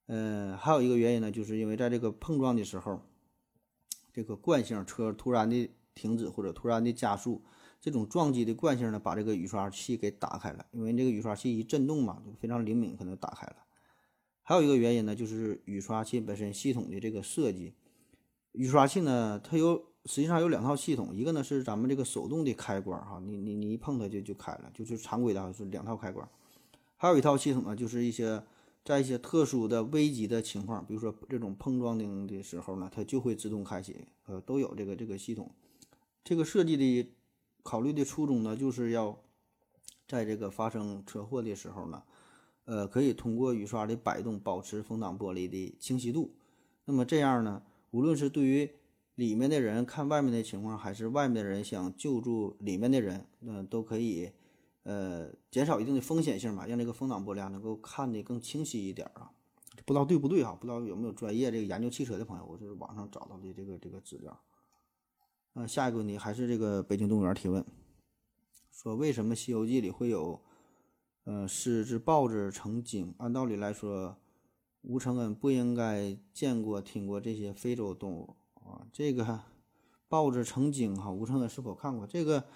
嗯，还有一个原因呢，就是因为在这个碰撞的时候，这个惯性车突然的停止或者突然的加速。这种撞击的惯性呢，把这个雨刷器给打开了，因为这个雨刷器一震动嘛，就非常灵敏，可能打开了。还有一个原因呢，就是雨刷器本身系统的这个设计。雨刷器呢，它有实际上有两套系统，一个呢是咱们这个手动的开关哈，你你你一碰它就就开了，就是常规的哈，是两套开关。还有一套系统呢，就是一些在一些特殊的危急的情况，比如说这种碰撞的的时候呢，它就会自动开启，呃，都有这个这个系统。这个设计的。考虑的初衷呢，就是要在这个发生车祸的时候呢，呃，可以通过雨刷的摆动保持风挡玻璃的清晰度。那么这样呢，无论是对于里面的人看外面的情况，还是外面的人想救助里面的人，那都可以呃减少一定的风险性嘛，让这个风挡玻璃啊能够看得更清晰一点啊。不知道对不对哈？不知道有没有专业这个研究汽车的朋友，我就是网上找到的这个这个资料。呃，下一个问题还是这个北京动物园提问，说为什么《西游记》里会有？呃，狮子、豹子成精。按道理来说，吴承恩不应该见过、听过这些非洲动物啊。这个豹子成精哈，吴承恩是否看过？这个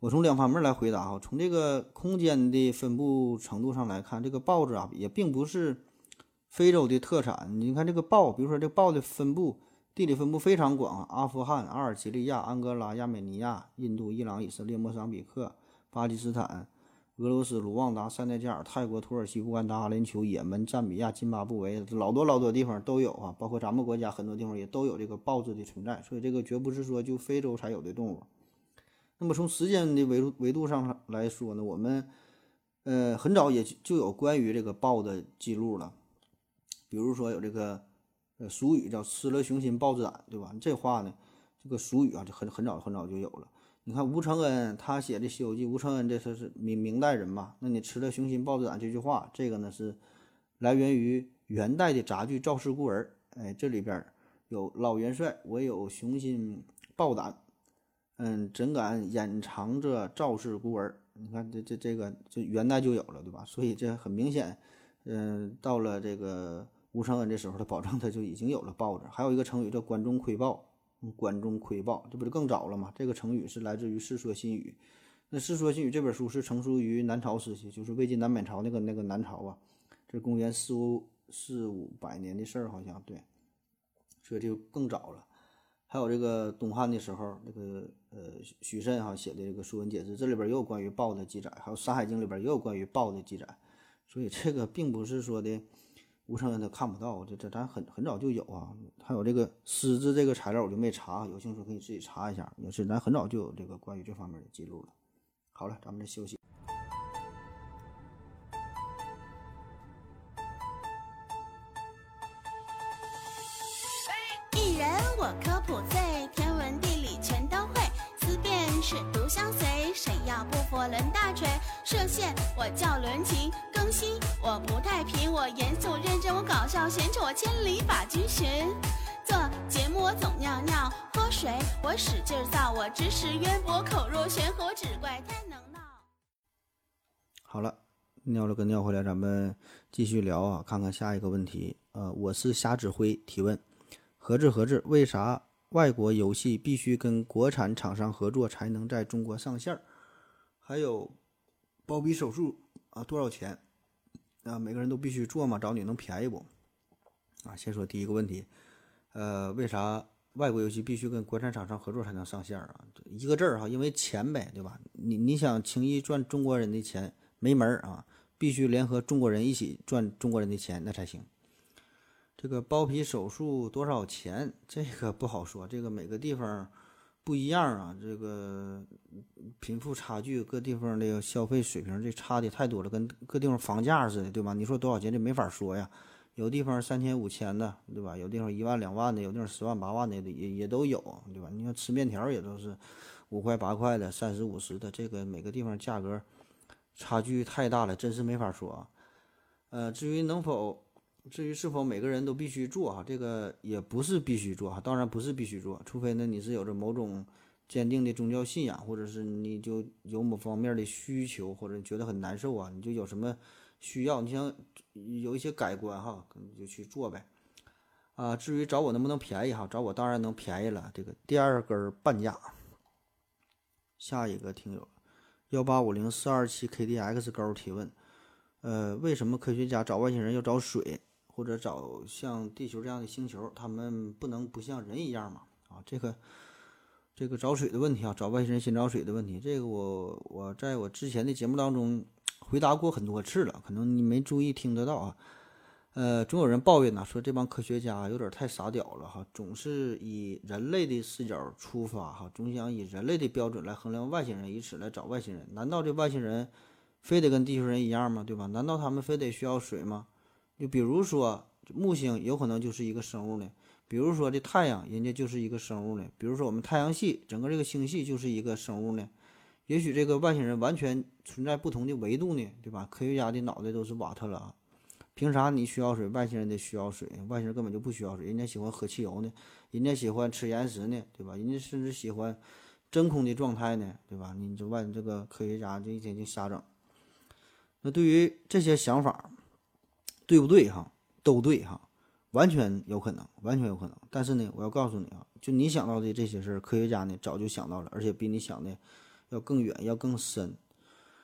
我从两方面来回答哈。从这个空间的分布程度上来看，这个豹子啊也并不是非洲的特产。你看这个豹，比如说这豹的分布地理分布非常广啊，阿富汗、阿尔及利亚、安哥拉、亚美尼亚、印度、伊朗、以色列、莫桑比克、巴基斯坦。俄罗斯、卢旺达、塞内加尔、泰国、土耳其、乌干达、阿联酋、也门、赞比亚、津巴布韦，老多老多地方都有啊，包括咱们国家很多地方也都有这个豹子的存在，所以这个绝不是说就非洲才有的动物。那么从时间的维度维度上来说呢，我们呃很早也就有关于这个豹的记录了，比如说有这个呃俗语叫“吃了雄心豹子胆”，对吧？这话呢，这个俗语啊，就很很早很早就有了。你看吴承恩他写的《西游记》，吴承恩这是是明明代人嘛？那你吃了雄心豹子胆这句话，这个呢是来源于元代的杂剧《赵氏孤儿》。哎，这里边有老元帅，我有雄心豹胆，嗯，怎敢掩藏着赵氏孤儿？你看这这这个，这元代就有了，对吧？所以这很明显，嗯，到了这个吴承恩这时候，他保证他就已经有了豹子。还有一个成语叫“管中窥豹”。关中窥豹，这不就更早了吗？这个成语是来自于《世说新语》。那《世说新语》这本书是成书于南朝时期，就是魏晋南北朝那个那个南朝啊。这公元四五四五百年的事儿，好像对，所以就更早了。还有这个东汉的时候，这个呃许慎哈写的这个《说文解字》，这里边也有关于豹的记载，还有《山海经》里边也有关于豹的记载。所以这个并不是说的。吴承恩他看不到，这这咱很很早就有啊，还有这个狮子这个材料我就没查，有兴趣可以自己查一下，也是咱很早就有这个关于这方面的记录了。好了，咱们再休息。真，我搞笑闲扯，我千里把君寻。做节目我总尿尿喝水，我使劲造，我知识渊博，口若悬河，只怪太能闹。好了，尿了个尿回来，咱们继续聊啊，看看下一个问题。呃，我是瞎指挥提问，何志何志，为啥外国游戏必须跟国产厂商合作才能在中国上线？还有包皮手术啊，多少钱？啊，每个人都必须做嘛？找你能便宜不？啊，先说第一个问题，呃，为啥外国游戏必须跟国产厂商合作才能上线啊？一个字儿哈，因为钱呗，对吧？你你想轻易赚中国人的钱没门儿啊，必须联合中国人一起赚中国人的钱那才行。这个包皮手术多少钱？这个不好说，这个每个地方。不一样啊，这个贫富差距，各地方的消费水平这差的太多了，跟各地方房价似的，对吧？你说多少钱，这没法说呀。有地方三千五千的，对吧？有地方一万两万的，有地方十万八万的，也也都有，对吧？你看吃面条也都是五块八块的，三十五十的，这个每个地方价格差距太大了，真是没法说啊。呃，至于能否。至于是否每个人都必须做哈，这个也不是必须做哈，当然不是必须做，除非呢你是有着某种坚定的宗教信仰，或者是你就有某方面的需求，或者觉得很难受啊，你就有什么需要，你想有一些改观哈，你就去做呗。啊，至于找我能不能便宜哈，找我当然能便宜了，这个第二根半价。下一个听友幺八五零四二七 kdx 勾提问，呃，为什么科学家找外星人要找水？或者找像地球这样的星球，他们不能不像人一样吗？啊，这个这个找水的问题啊，找外星人先找水的问题，这个我我在我之前的节目当中回答过很多次了，可能你没注意听得到啊。呃，总有人抱怨呢，说这帮科学家有点太傻屌了哈，总是以人类的视角出发哈，总想以人类的标准来衡量外星人，以此来找外星人。难道这外星人非得跟地球人一样吗？对吧？难道他们非得需要水吗？就比如说木星有可能就是一个生物呢，比如说这太阳人家就是一个生物呢，比如说我们太阳系整个这个星系就是一个生物呢。也许这个外星人完全存在不同的维度呢，对吧？科学家的脑袋都是瓦特了啊！凭啥你需要水，外星人得需要水？外星人根本就不需要水，人家喜欢喝汽油呢，人家喜欢吃岩石呢，对吧？人家甚至喜欢真空的状态呢，对吧？你这外这个科学家这一天就瞎整。那对于这些想法，对不对哈？都对哈，完全有可能，完全有可能。但是呢，我要告诉你啊，就你想到的这些事儿，科学家呢早就想到了，而且比你想的。要更远，要更深。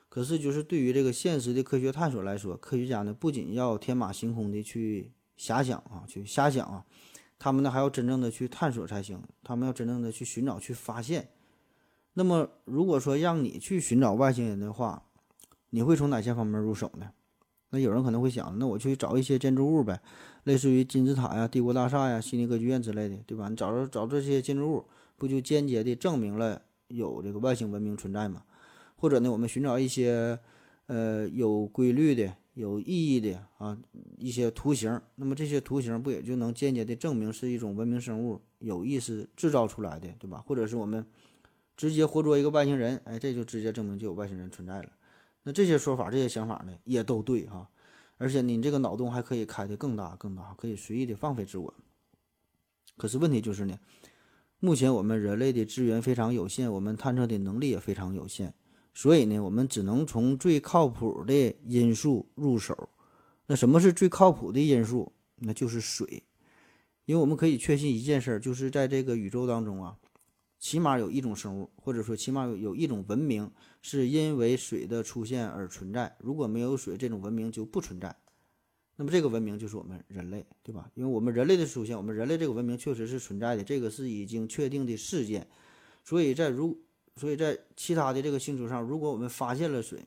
可是，就是对于这个现实的科学探索来说，科学家呢不仅要天马行空的去遐想啊，去瞎想啊，他们呢还要真正的去探索才行。他们要真正的去寻找、去发现。那么，如果说让你去寻找外星人的话，你会从哪些方面入手呢？那有人可能会想，那我去找一些建筑物呗，类似于金字塔呀、帝国大厦呀、悉尼歌剧院之类的，对吧？你找着找这些建筑物，不就间接的证明了？有这个外星文明存在吗？或者呢，我们寻找一些呃有规律的、有意义的啊一些图形，那么这些图形不也就能间接的证明是一种文明生物有意识制造出来的，对吧？或者是我们直接活捉一个外星人，哎，这就直接证明就有外星人存在了。那这些说法、这些想法呢，也都对哈。而且你这个脑洞还可以开得更大、更大，可以随意的放飞自我。可是问题就是呢。目前我们人类的资源非常有限，我们探测的能力也非常有限，所以呢，我们只能从最靠谱的因素入手。那什么是最靠谱的因素？那就是水，因为我们可以确信一件事儿，就是在这个宇宙当中啊，起码有一种生物，或者说起码有有一种文明，是因为水的出现而存在。如果没有水，这种文明就不存在。那么这个文明就是我们人类，对吧？因为我们人类的出现，我们人类这个文明确实是存在的，这个是已经确定的事件。所以在如，所以在其他的这个星球上，如果我们发现了水，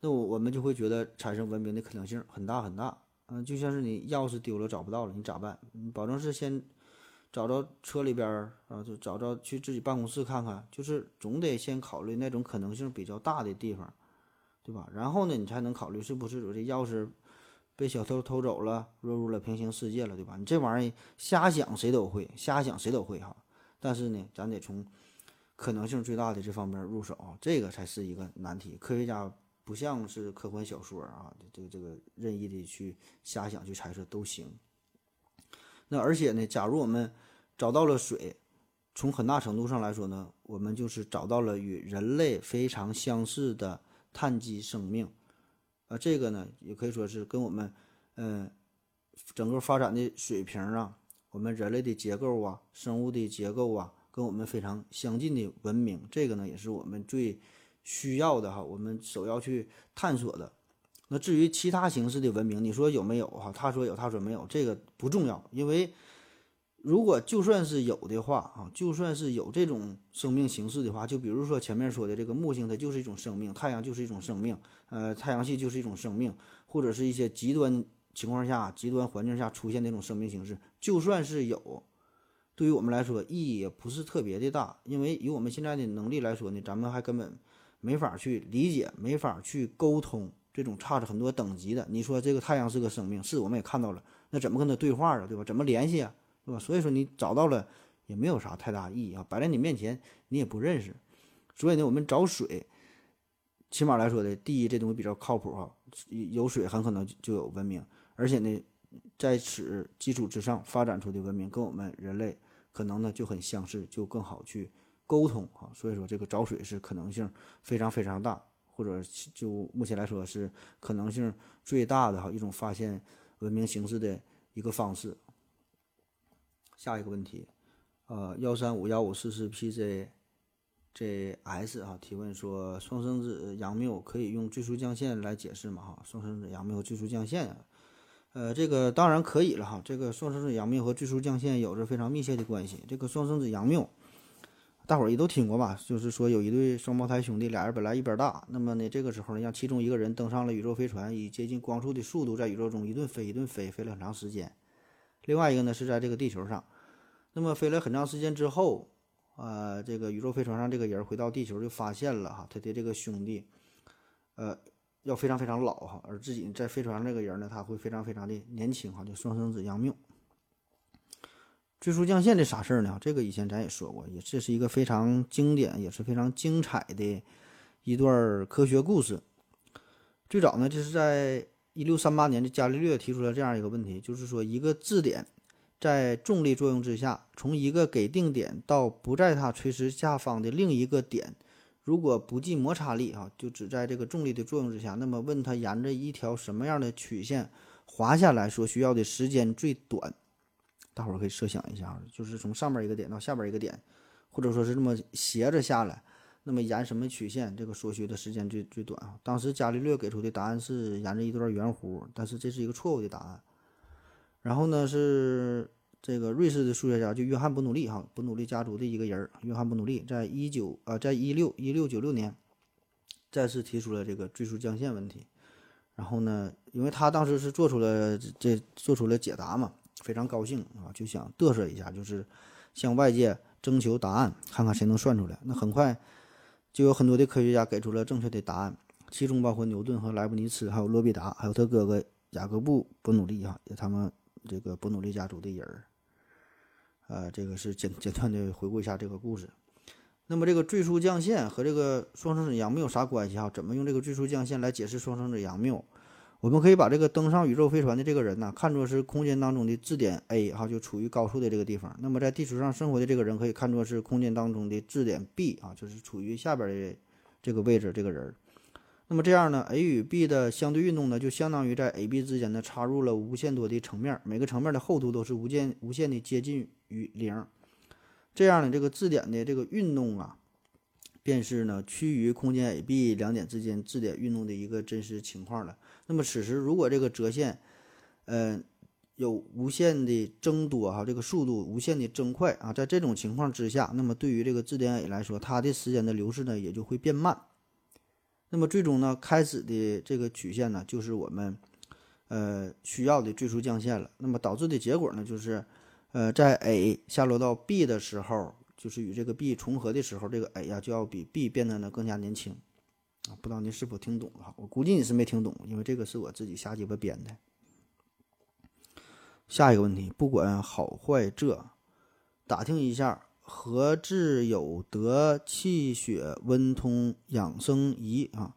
那我我们就会觉得产生文明的可能性很大很大。嗯，就像是你钥匙丢了找不到了，你咋办？你保证是先找着车里边儿啊，就找着去自己办公室看看，就是总得先考虑那种可能性比较大的地方，对吧？然后呢，你才能考虑是不是有这钥匙。被小偷偷走了，落入了平行世界了，对吧？你这玩意儿瞎想谁都会，瞎想谁都会哈。但是呢，咱得从可能性最大的这方面入手，这个才是一个难题。科学家不像是科幻小说啊，这个这个任意的去瞎想去猜测都行。那而且呢，假如我们找到了水，从很大程度上来说呢，我们就是找到了与人类非常相似的碳基生命。啊，这个呢，也可以说是跟我们，嗯，整个发展的水平啊，我们人类的结构啊，生物的结构啊，跟我们非常相近的文明，这个呢，也是我们最需要的哈，我们首要去探索的。那至于其他形式的文明，你说有没有哈？他说有，他说没有，这个不重要，因为。如果就算是有的话啊，就算是有这种生命形式的话，就比如说前面说的这个木星，它就是一种生命；太阳就是一种生命，呃，太阳系就是一种生命，或者是一些极端情况下、极端环境下出现那种生命形式，就算是有，对于我们来说意义也不是特别的大，因为以我们现在的能力来说呢，咱们还根本没法去理解，没法去沟通这种差着很多等级的。你说这个太阳是个生命，是我们也看到了，那怎么跟它对话啊？对吧？怎么联系啊？对吧？所以说你找到了也没有啥太大意义啊，摆在你面前你也不认识。所以呢，我们找水，起码来说的，第一这东西比较靠谱哈，有水很可能就有文明，而且呢，在此基础之上发展出的文明跟我们人类可能呢就很相似，就更好去沟通啊。所以说这个找水是可能性非常非常大，或者就目前来说是可能性最大的哈一种发现文明形式的一个方式。下一个问题，呃，幺三五幺五四四 PZ JS 啊，提问说双生子杨谬可以用最初降线来解释吗？哈，双生子杨谬最初降线，呃，这个当然可以了哈。这个双生子杨谬和最初降线有着非常密切的关系。这个双生子杨谬，大伙儿也都听过吧？就是说有一对双胞胎兄弟，俩人本来一边大，那么呢，这个时候呢，让其中一个人登上了宇宙飞船，以接近光速的速度在宇宙中一顿飞一顿飞，飞了很长时间。另外一个呢是在这个地球上，那么飞了很长时间之后，呃，这个宇宙飞船上这个人回到地球就发现了哈，他的这个兄弟，呃，要非常非常老哈，而自己在飞船上这个人呢，他会非常非常的年轻哈，就双生子杨谬。追书降线这啥事儿呢？这个以前咱也说过，也这是一个非常经典，也是非常精彩的一段科学故事。最早呢，就是在一六三八年，的伽利略提出了这样一个问题，就是说一个质点在重力作用之下，从一个给定点到不在它垂直下方的另一个点，如果不计摩擦力啊，就只在这个重力的作用之下，那么问它沿着一条什么样的曲线滑下来所需要的时间最短？大伙儿可以设想一下，就是从上边一个点到下边一个点，或者说是这么斜着下来，那么沿什么曲线，这个所需的时间最最短啊？当时伽利略给出的答案是沿着一段圆弧，但是这是一个错误的答案。然后呢，是这个瑞士的数学家，就约翰·伯努利哈，伯努利家族的一个人儿，约翰·伯努利，在一九呃，在一六一六九六年，再次提出了这个追溯降线问题。然后呢，因为他当时是做出了这做出了解答嘛。非常高兴啊，就想嘚瑟一下，就是向外界征求答案，看看谁能算出来。那很快就有很多的科学家给出了正确的答案，其中包括牛顿和莱布尼茨，还有洛必达，还有他哥哥雅各布·伯努利哈，也他们这个伯努利家族的人儿。呃，这个是简简单的回顾一下这个故事。那么这个最初降线和这个双生子杨谬有啥关系哈？怎么用这个最初降线来解释双生子杨谬？我们可以把这个登上宇宙飞船的这个人呢，看作是空间当中的质点 A 哈，就处于高处的这个地方。那么在地球上生活的这个人，可以看作是空间当中的质点 B 啊，就是处于下边的这个位置这个人。那么这样呢，A 与 B 的相对运动呢，就相当于在 A、B 之间呢插入了无限多的层面，每个层面的厚度都是无限无限的接近于零。这样呢，这个质点的这个运动啊，便是呢趋于空间 A、B 两点之间质点运动的一个真实情况了。那么此时，如果这个折线，呃，有无限的增多哈，这个速度无限的增快啊，在这种情况之下，那么对于这个质点 A 来说，它的时间的流逝呢也就会变慢。那么最终呢，开始的这个曲线呢，就是我们呃需要的最初降线了。那么导致的结果呢，就是呃在 A 下落到 B 的时候，就是与这个 B 重合的时候，这个 A 呀就要比 B 变得呢更加年轻。啊，不知道您是否听懂了？我估计你是没听懂，因为这个是我自己瞎鸡巴编的。下一个问题，不管好坏，这打听一下，何志有德气血温通养生仪啊？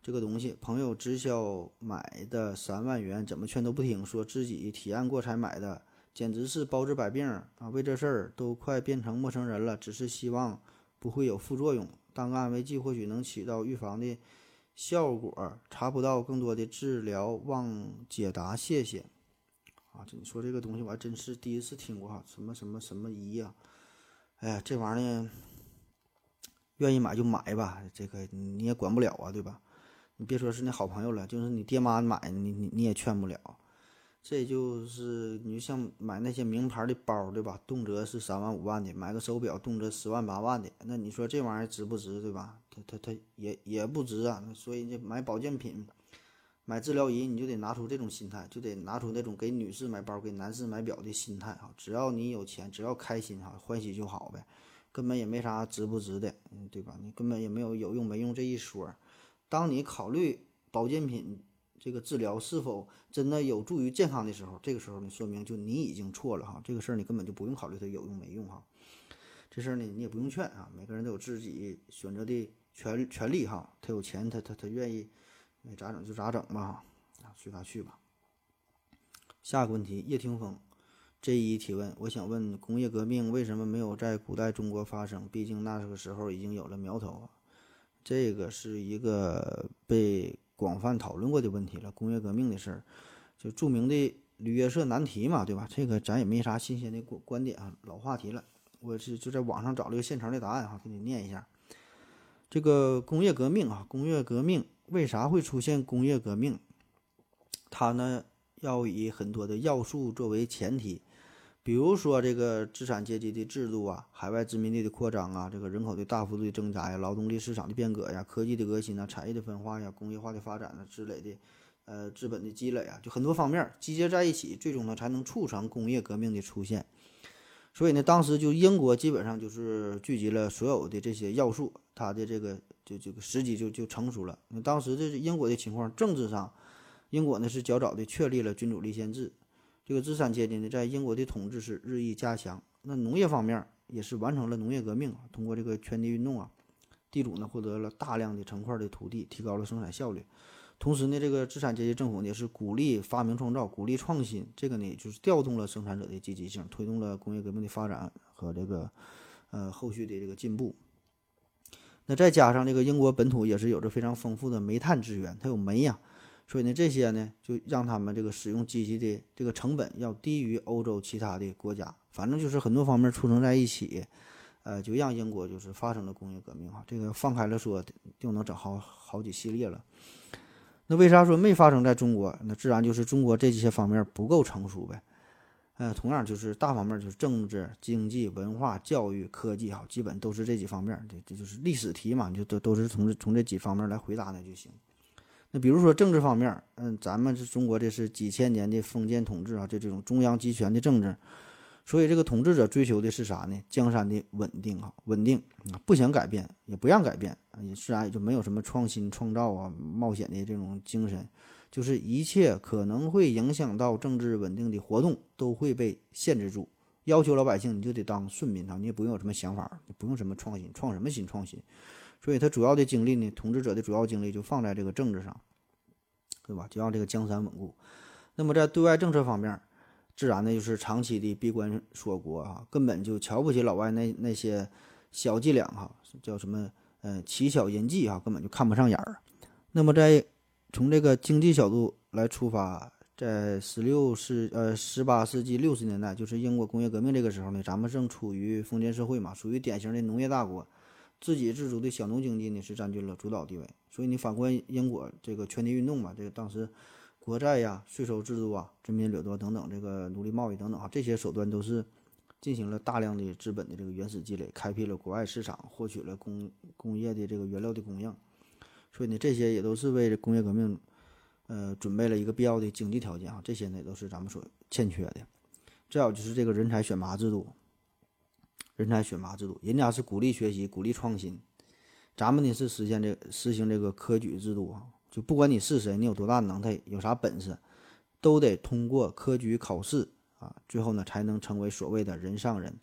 这个东西，朋友直销买的三万元，怎么劝都不听，说自己体验过才买的，简直是包治百病啊！为这事儿都快变成陌生人了，只是希望不会有副作用。当个安慰剂或许能起到预防的效果，查不到更多的治疗，望解答，谢谢。啊，这你说这个东西我还真是第一次听过哈，什么什么什么仪呀？哎呀，这玩意儿愿意买就买吧，这个你也管不了啊，对吧？你别说是那好朋友了，就是你爹妈买，你你你也劝不了。这就是你像买那些名牌的包，对吧？动辄是三万五万的，买个手表动辄十万八万的，那你说这玩意儿值不值，对吧？它它它也也不值啊。所以你买保健品、买治疗仪，你就得拿出这种心态，就得拿出那种给女士买包、给男士买表的心态啊。只要你有钱，只要开心哈，欢喜就好呗，根本也没啥值不值的，对吧？你根本也没有有用没用这一说。当你考虑保健品。这个治疗是否真的有助于健康的时候，这个时候呢，说明就你已经错了哈。这个事儿你根本就不用考虑它有用没用哈。这事儿呢，你也不用劝啊。每个人都有自己选择的权权利哈。他有钱，他他他愿意，咋整就咋整吧啊，随他去吧。下个问题，叶听风，J 一提问，我想问，工业革命为什么没有在古代中国发生？毕竟那个时候已经有了苗头。这个是一个被。广泛讨论过的问题了，工业革命的事儿，就著名的吕约瑟难题嘛，对吧？这个咱也没啥新鲜的观观点啊，老话题了。我是就在网上找了一个现成的答案哈，给你念一下。这个工业革命啊，工业革命为啥会出现工业革命？它呢要以很多的要素作为前提。比如说这个资产阶级的制度啊，海外殖民地的扩张啊，这个人口的大幅度的增加呀，劳动力市场的变革呀，科技的革新啊，产业的分化呀，工业化的发展啊之类的，呃，资本的积累啊，就很多方面集结在一起，最终呢才能促成工业革命的出现。所以呢，当时就英国基本上就是聚集了所有的这些要素，它的这个就这个时机就就成熟了。那当时这是英国的情况，政治上，英国呢是较早的确立了君主立宪制，这个资产阶级呢在英国的统治是日益加强。那农业方面也是完成了农业革命，通过这个圈地运动啊，地主呢获得了大量的成块的土地，提高了生产效率。同时呢，这个资产阶级政府呢是鼓励发明创造，鼓励创新，这个呢就是调动了生产者的积极性，推动了工业革命的发展和这个呃后续的这个进步。那再加上这个英国本土也是有着非常丰富的煤炭资源，它有煤呀，所以呢这些呢就让他们这个使用机器的这个成本要低于欧洲其他的国家，反正就是很多方面促成在一起，呃，就让英国就是发生了工业革命啊。这个放开了说就能整好好几系列了。那为啥说没发生在中国？那自然就是中国这些方面不够成熟呗。呃，同样就是大方面就是政治、经济、文化、教育、科技哈，基本都是这几方面。这这就是历史题嘛，就都都是从从这几方面来回答那就行。那比如说政治方面，嗯，咱们这中国这是几千年的封建统治啊，这这种中央集权的政治。所以，这个统治者追求的是啥呢？江山的稳定啊，稳定啊，不想改变，也不让改变啊，也自然也就没有什么创新创造啊、冒险的这种精神，就是一切可能会影响到政治稳定的活动都会被限制住，要求老百姓你就得当顺民啊，你也不用有什么想法，你不用什么创新，创什么新创新？所以，他主要的精力呢，统治者的主要精力就放在这个政治上，对吧？就让这个江山稳固。那么，在对外政策方面，自然呢，就是长期的闭关锁国啊，根本就瞧不起老外那那些小伎俩哈，叫什么呃奇巧淫技啊，根本就看不上眼儿。那么在从这个经济角度来出发，在十六世呃十八世纪六十年代，就是英国工业革命这个时候呢，咱们正处于封建社会嘛，属于典型的农业大国，自给自足的小农经济呢是占据了主导地位。所以你反观英国这个圈地运动嘛，这个当时。国债呀、税收制度啊、殖民掠夺等等，这个奴隶贸易等等啊，这些手段都是进行了大量的资本的这个原始积累，开辟了国外市场，获取了工工业的这个原料的供应。所以呢，这些也都是为工业革命，呃，准备了一个必要的经济条件啊。这些呢，都是咱们所欠缺的。再有就是这个人才选拔制度，人才选拔制度，人家是鼓励学习、鼓励创新，咱们呢是实现这实行这个科举制度啊。就不管你是谁，你有多大能耐，有啥本事，都得通过科举考试啊，最后呢才能成为所谓的人上人。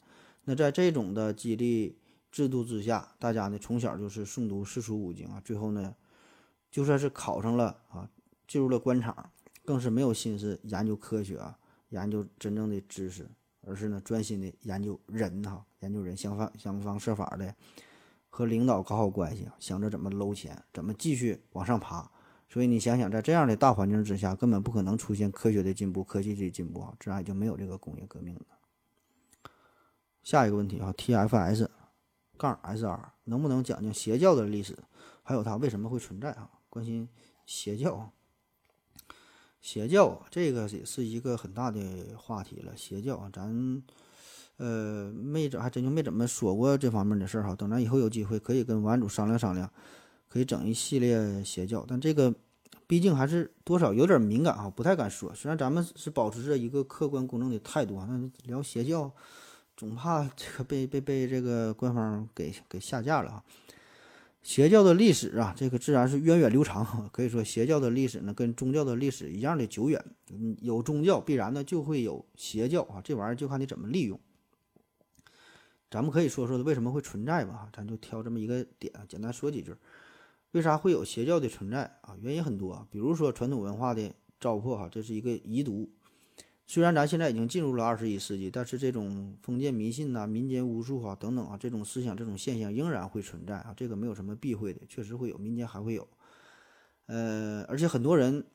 那在这种的激励制度之下，大家呢从小就是诵读四书五经啊，最后呢就算是考上了啊，进入了官场，更是没有心思研究科学啊，研究真正的知识，而是呢专心的研究人哈，研究人，想方想方设法的和领导搞好关系，想着怎么搂钱，怎么继续往上爬。所以你想想，在这样的大环境之下，根本不可能出现科学的进步、科技的进步啊，自然也就没有这个工业革命了。下一个问题啊，TFS 杠 SR 能不能讲讲邪教的历史，还有它为什么会存在啊？关心邪教，邪教这个也是一个很大的话题了。邪教啊，咱呃没怎还真就没怎么说过这方面的事儿哈。等咱以后有机会，可以跟文案组商量商量。可以整一系列邪教，但这个毕竟还是多少有点敏感啊，不太敢说。虽然咱们是保持着一个客观公正的态度啊，但聊邪教总怕 这个被被被这个官方给给下架了啊。邪教的历史啊，这个自然是源远流长，可以说邪教的历史呢跟宗教的历史一样的久远。有宗教必然呢就会有邪教啊，这玩意儿就看你怎么利用。咱们可以说说为什么会存在吧，咱就挑这么一个点，简单说几句。为啥会有邪教的存在啊？原因很多，比如说传统文化的糟粕，哈，这是一个遗毒。虽然咱现在已经进入了二十一世纪，但是这种封建迷信呐、民间巫术啊等等啊，这种思想、这种现象仍然会存在啊。这个没有什么避讳的，确实会有，民间还会有。呃，而且很多人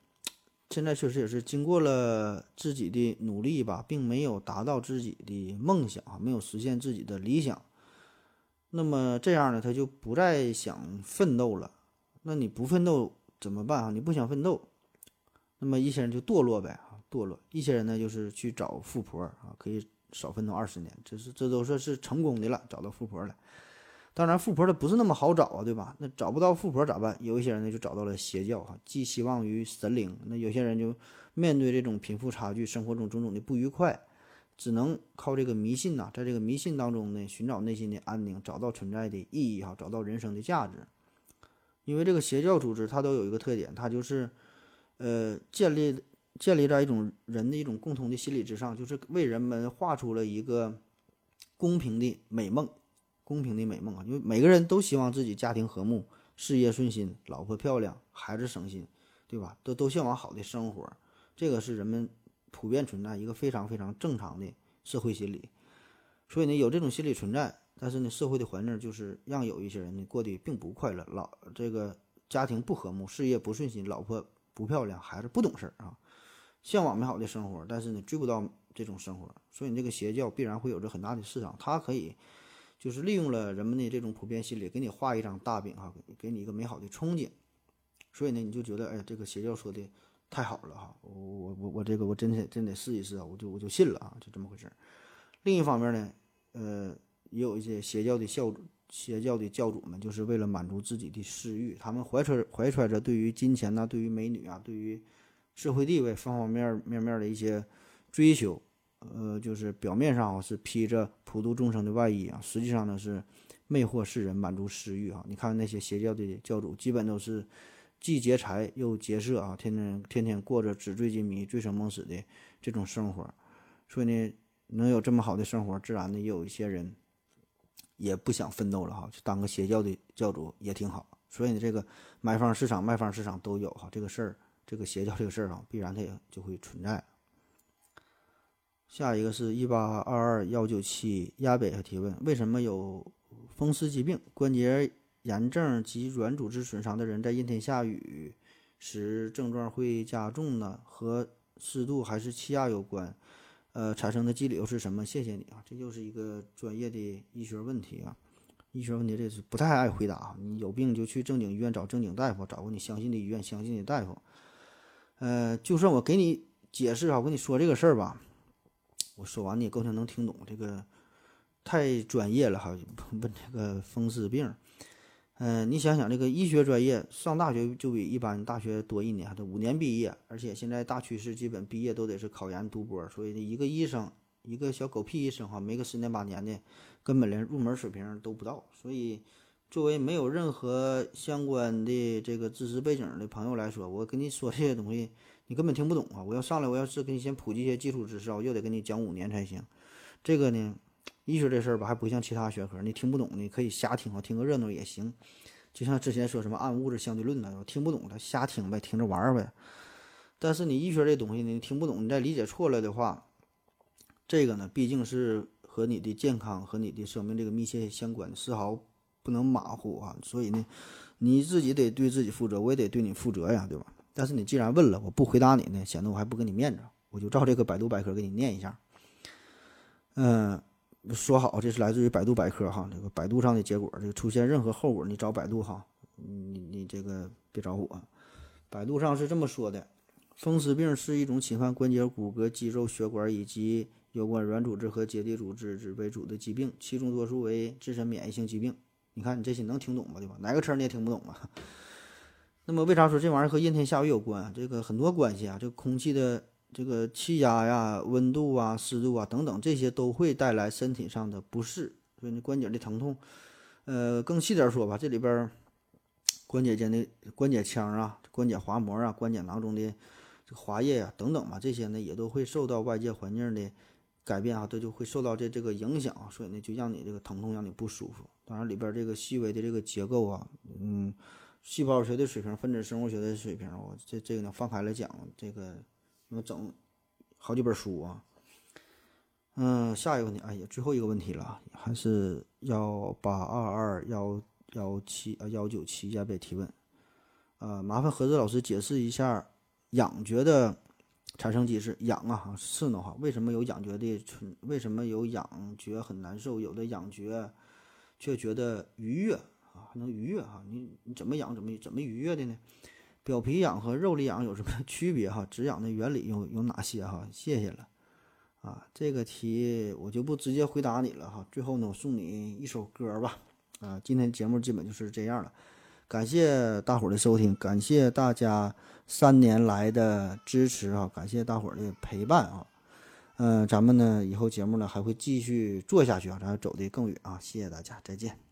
现在确实也是经过了自己的努力吧，并没有达到自己的梦想啊，没有实现自己的理想。那么这样呢，他就不再想奋斗了。那你不奋斗怎么办啊？你不想奋斗，那么一些人就堕落呗啊，堕落。一些人呢，就是去找富婆啊，可以少奋斗二十年，这是这都算是成功的了，找到富婆了。当然，富婆的不是那么好找啊，对吧？那找不到富婆咋办？有一些人呢，就找到了邪教哈，寄希望于神灵。那有些人就面对这种贫富差距、生活中种种的不愉快，只能靠这个迷信呐、在这个迷信当中呢，寻找内心的安宁，找到存在的意义哈，找到人生的价值。因为这个邪教组织它都有一个特点，它就是，呃，建立建立在一种人的一种共同的心理之上，就是为人们画出了一个公平的美梦，公平的美梦啊！因为每个人都希望自己家庭和睦、事业顺心、老婆漂亮、孩子省心，对吧？都都向往好的生活，这个是人们普遍存在一个非常非常正常的社会心理。所以呢，有这种心理存在，但是呢，社会的环境就是让有一些人呢过得并不快乐，老这个家庭不和睦，事业不顺心，老婆不漂亮，孩子不懂事儿啊，向往美好的生活，但是呢，追不到这种生活，所以这个邪教必然会有着很大的市场，它可以就是利用了人们的这种普遍心理，给你画一张大饼哈，给给你一个美好的憧憬，所以呢，你就觉得哎，这个邪教说的太好了哈，我我我我这个我真得真得试一试啊，我就我就信了啊，就这么回事。另一方面呢，呃，也有一些邪教的教主、邪教的教主们，就是为了满足自己的私欲，他们怀揣怀揣着对于金钱呐、对于美女啊、对于社会地位方方面面面的一些追求，呃，就是表面上啊是披着普度众生的外衣啊，实际上呢是魅惑世人，满足私欲啊。你看那些邪教的教主，基本都是既劫财又劫色啊，天天天天过着纸醉金迷、醉生梦死的这种生活，所以呢。能有这么好的生活，自然的也有一些人也不想奋斗了哈，就当个邪教的教主也挺好。所以呢，这个买方市场、卖方市场都有哈，这个事儿，这个邪教这个事儿啊，必然它也就会存在。下一个是一八二二幺九七亚北提问：为什么有风湿疾病、关节炎症及软组织损伤的人在阴天下雨时症状会加重呢？和湿度还是气压有关？呃，产生的机理又是什么？谢谢你啊，这就是一个专业的医学问题啊。医学问题这是不太爱回答。你有病就去正经医院找正经大夫，找个你相信的医院、相信的大夫。呃，就算我给你解释啊，我跟你说这个事儿吧，我说完你也够呛能听懂，这个太专业了哈。问这个风湿病，嗯、你想想这个医学专业上大学就比一般大学多一年，得五年毕业，而且现在大趋势基本毕业都得是考研读博，所以一个医生，一个小狗屁医生哈，没个十年八年的，根本连入门水平都不到。所以，作为没有任何相关的这个知识背景的朋友来说，我跟你说这些东西，你根本听不懂啊！我要上来，我要是给你先普及一些基础知识，我又得跟你讲五年才行。这个呢？医学这事儿吧，还不像其他学科，你听不懂你可以瞎听啊，听个热闹也行。就像之前说什么暗物质相对论呢，我听不懂的瞎听呗，听着玩儿呗。但是你医学这东西呢，你听不懂，你再理解错了的话，这个呢，毕竟是和你的健康和你的生命这个密切相关，丝毫不能马虎啊。所以呢，你自己得对自己负责，我也得对你负责呀，对吧？但是你既然问了，我不回答你呢，显得我还不给你面子，我就照这个百度百科给你念一下。嗯。说好，这是来自于百度百科哈，这个百度上的结果，这个出现任何后果，你找百度哈，你你这个别找我。百度上是这么说的：风湿病是一种侵犯关节、骨骼、肌肉、血管以及有关软组织和结缔组织为主的疾病，其中多数为自身免疫性疾病。你看你这些能听懂吗？对吧？哪个词你也听不懂啊？那么为啥说这玩意儿和阴天下雨有关？这个很多关系啊，这空气的。这个气压呀、温度啊、湿度啊等等，这些都会带来身体上的不适，所以你关节的疼痛，呃，更细点说吧，这里边关节间的关节腔啊、关节滑膜啊、关节囊中的这个滑液呀等等吧，这些呢也都会受到外界环境的改变啊，这就会受到这这个影响，所以呢就让你这个疼痛，让你不舒服。当然里边这个细微的这个结构啊，嗯，细胞学的水平、分子生物学的水平，我这这个呢放开了讲，这个。能整好几本书啊，嗯，下一个问题，哎呀，最后一个问题了，还是幺八二二幺幺七啊幺九七亚北提问，呃，麻烦何子老师解释一下痒觉的产生机制。痒啊，刺挠哈，为什么有痒觉的存？为什么有痒觉很难受？有的痒觉却觉得愉悦还能愉悦哈？你你怎么养怎么怎么愉悦的呢？表皮痒和肉里痒有什么 区别哈？止痒的原理有有哪些哈？谢谢了，啊，这个题我就不直接回答你了哈。最后呢，我送你一首歌吧，啊，今天节目基本就是这样了，感谢大伙儿的收听，感谢大家三年来的支持啊，感谢大伙儿的陪伴啊，嗯，咱们呢以后节目呢还会继续做下去啊，咱走得更远啊！谢谢大家，再见。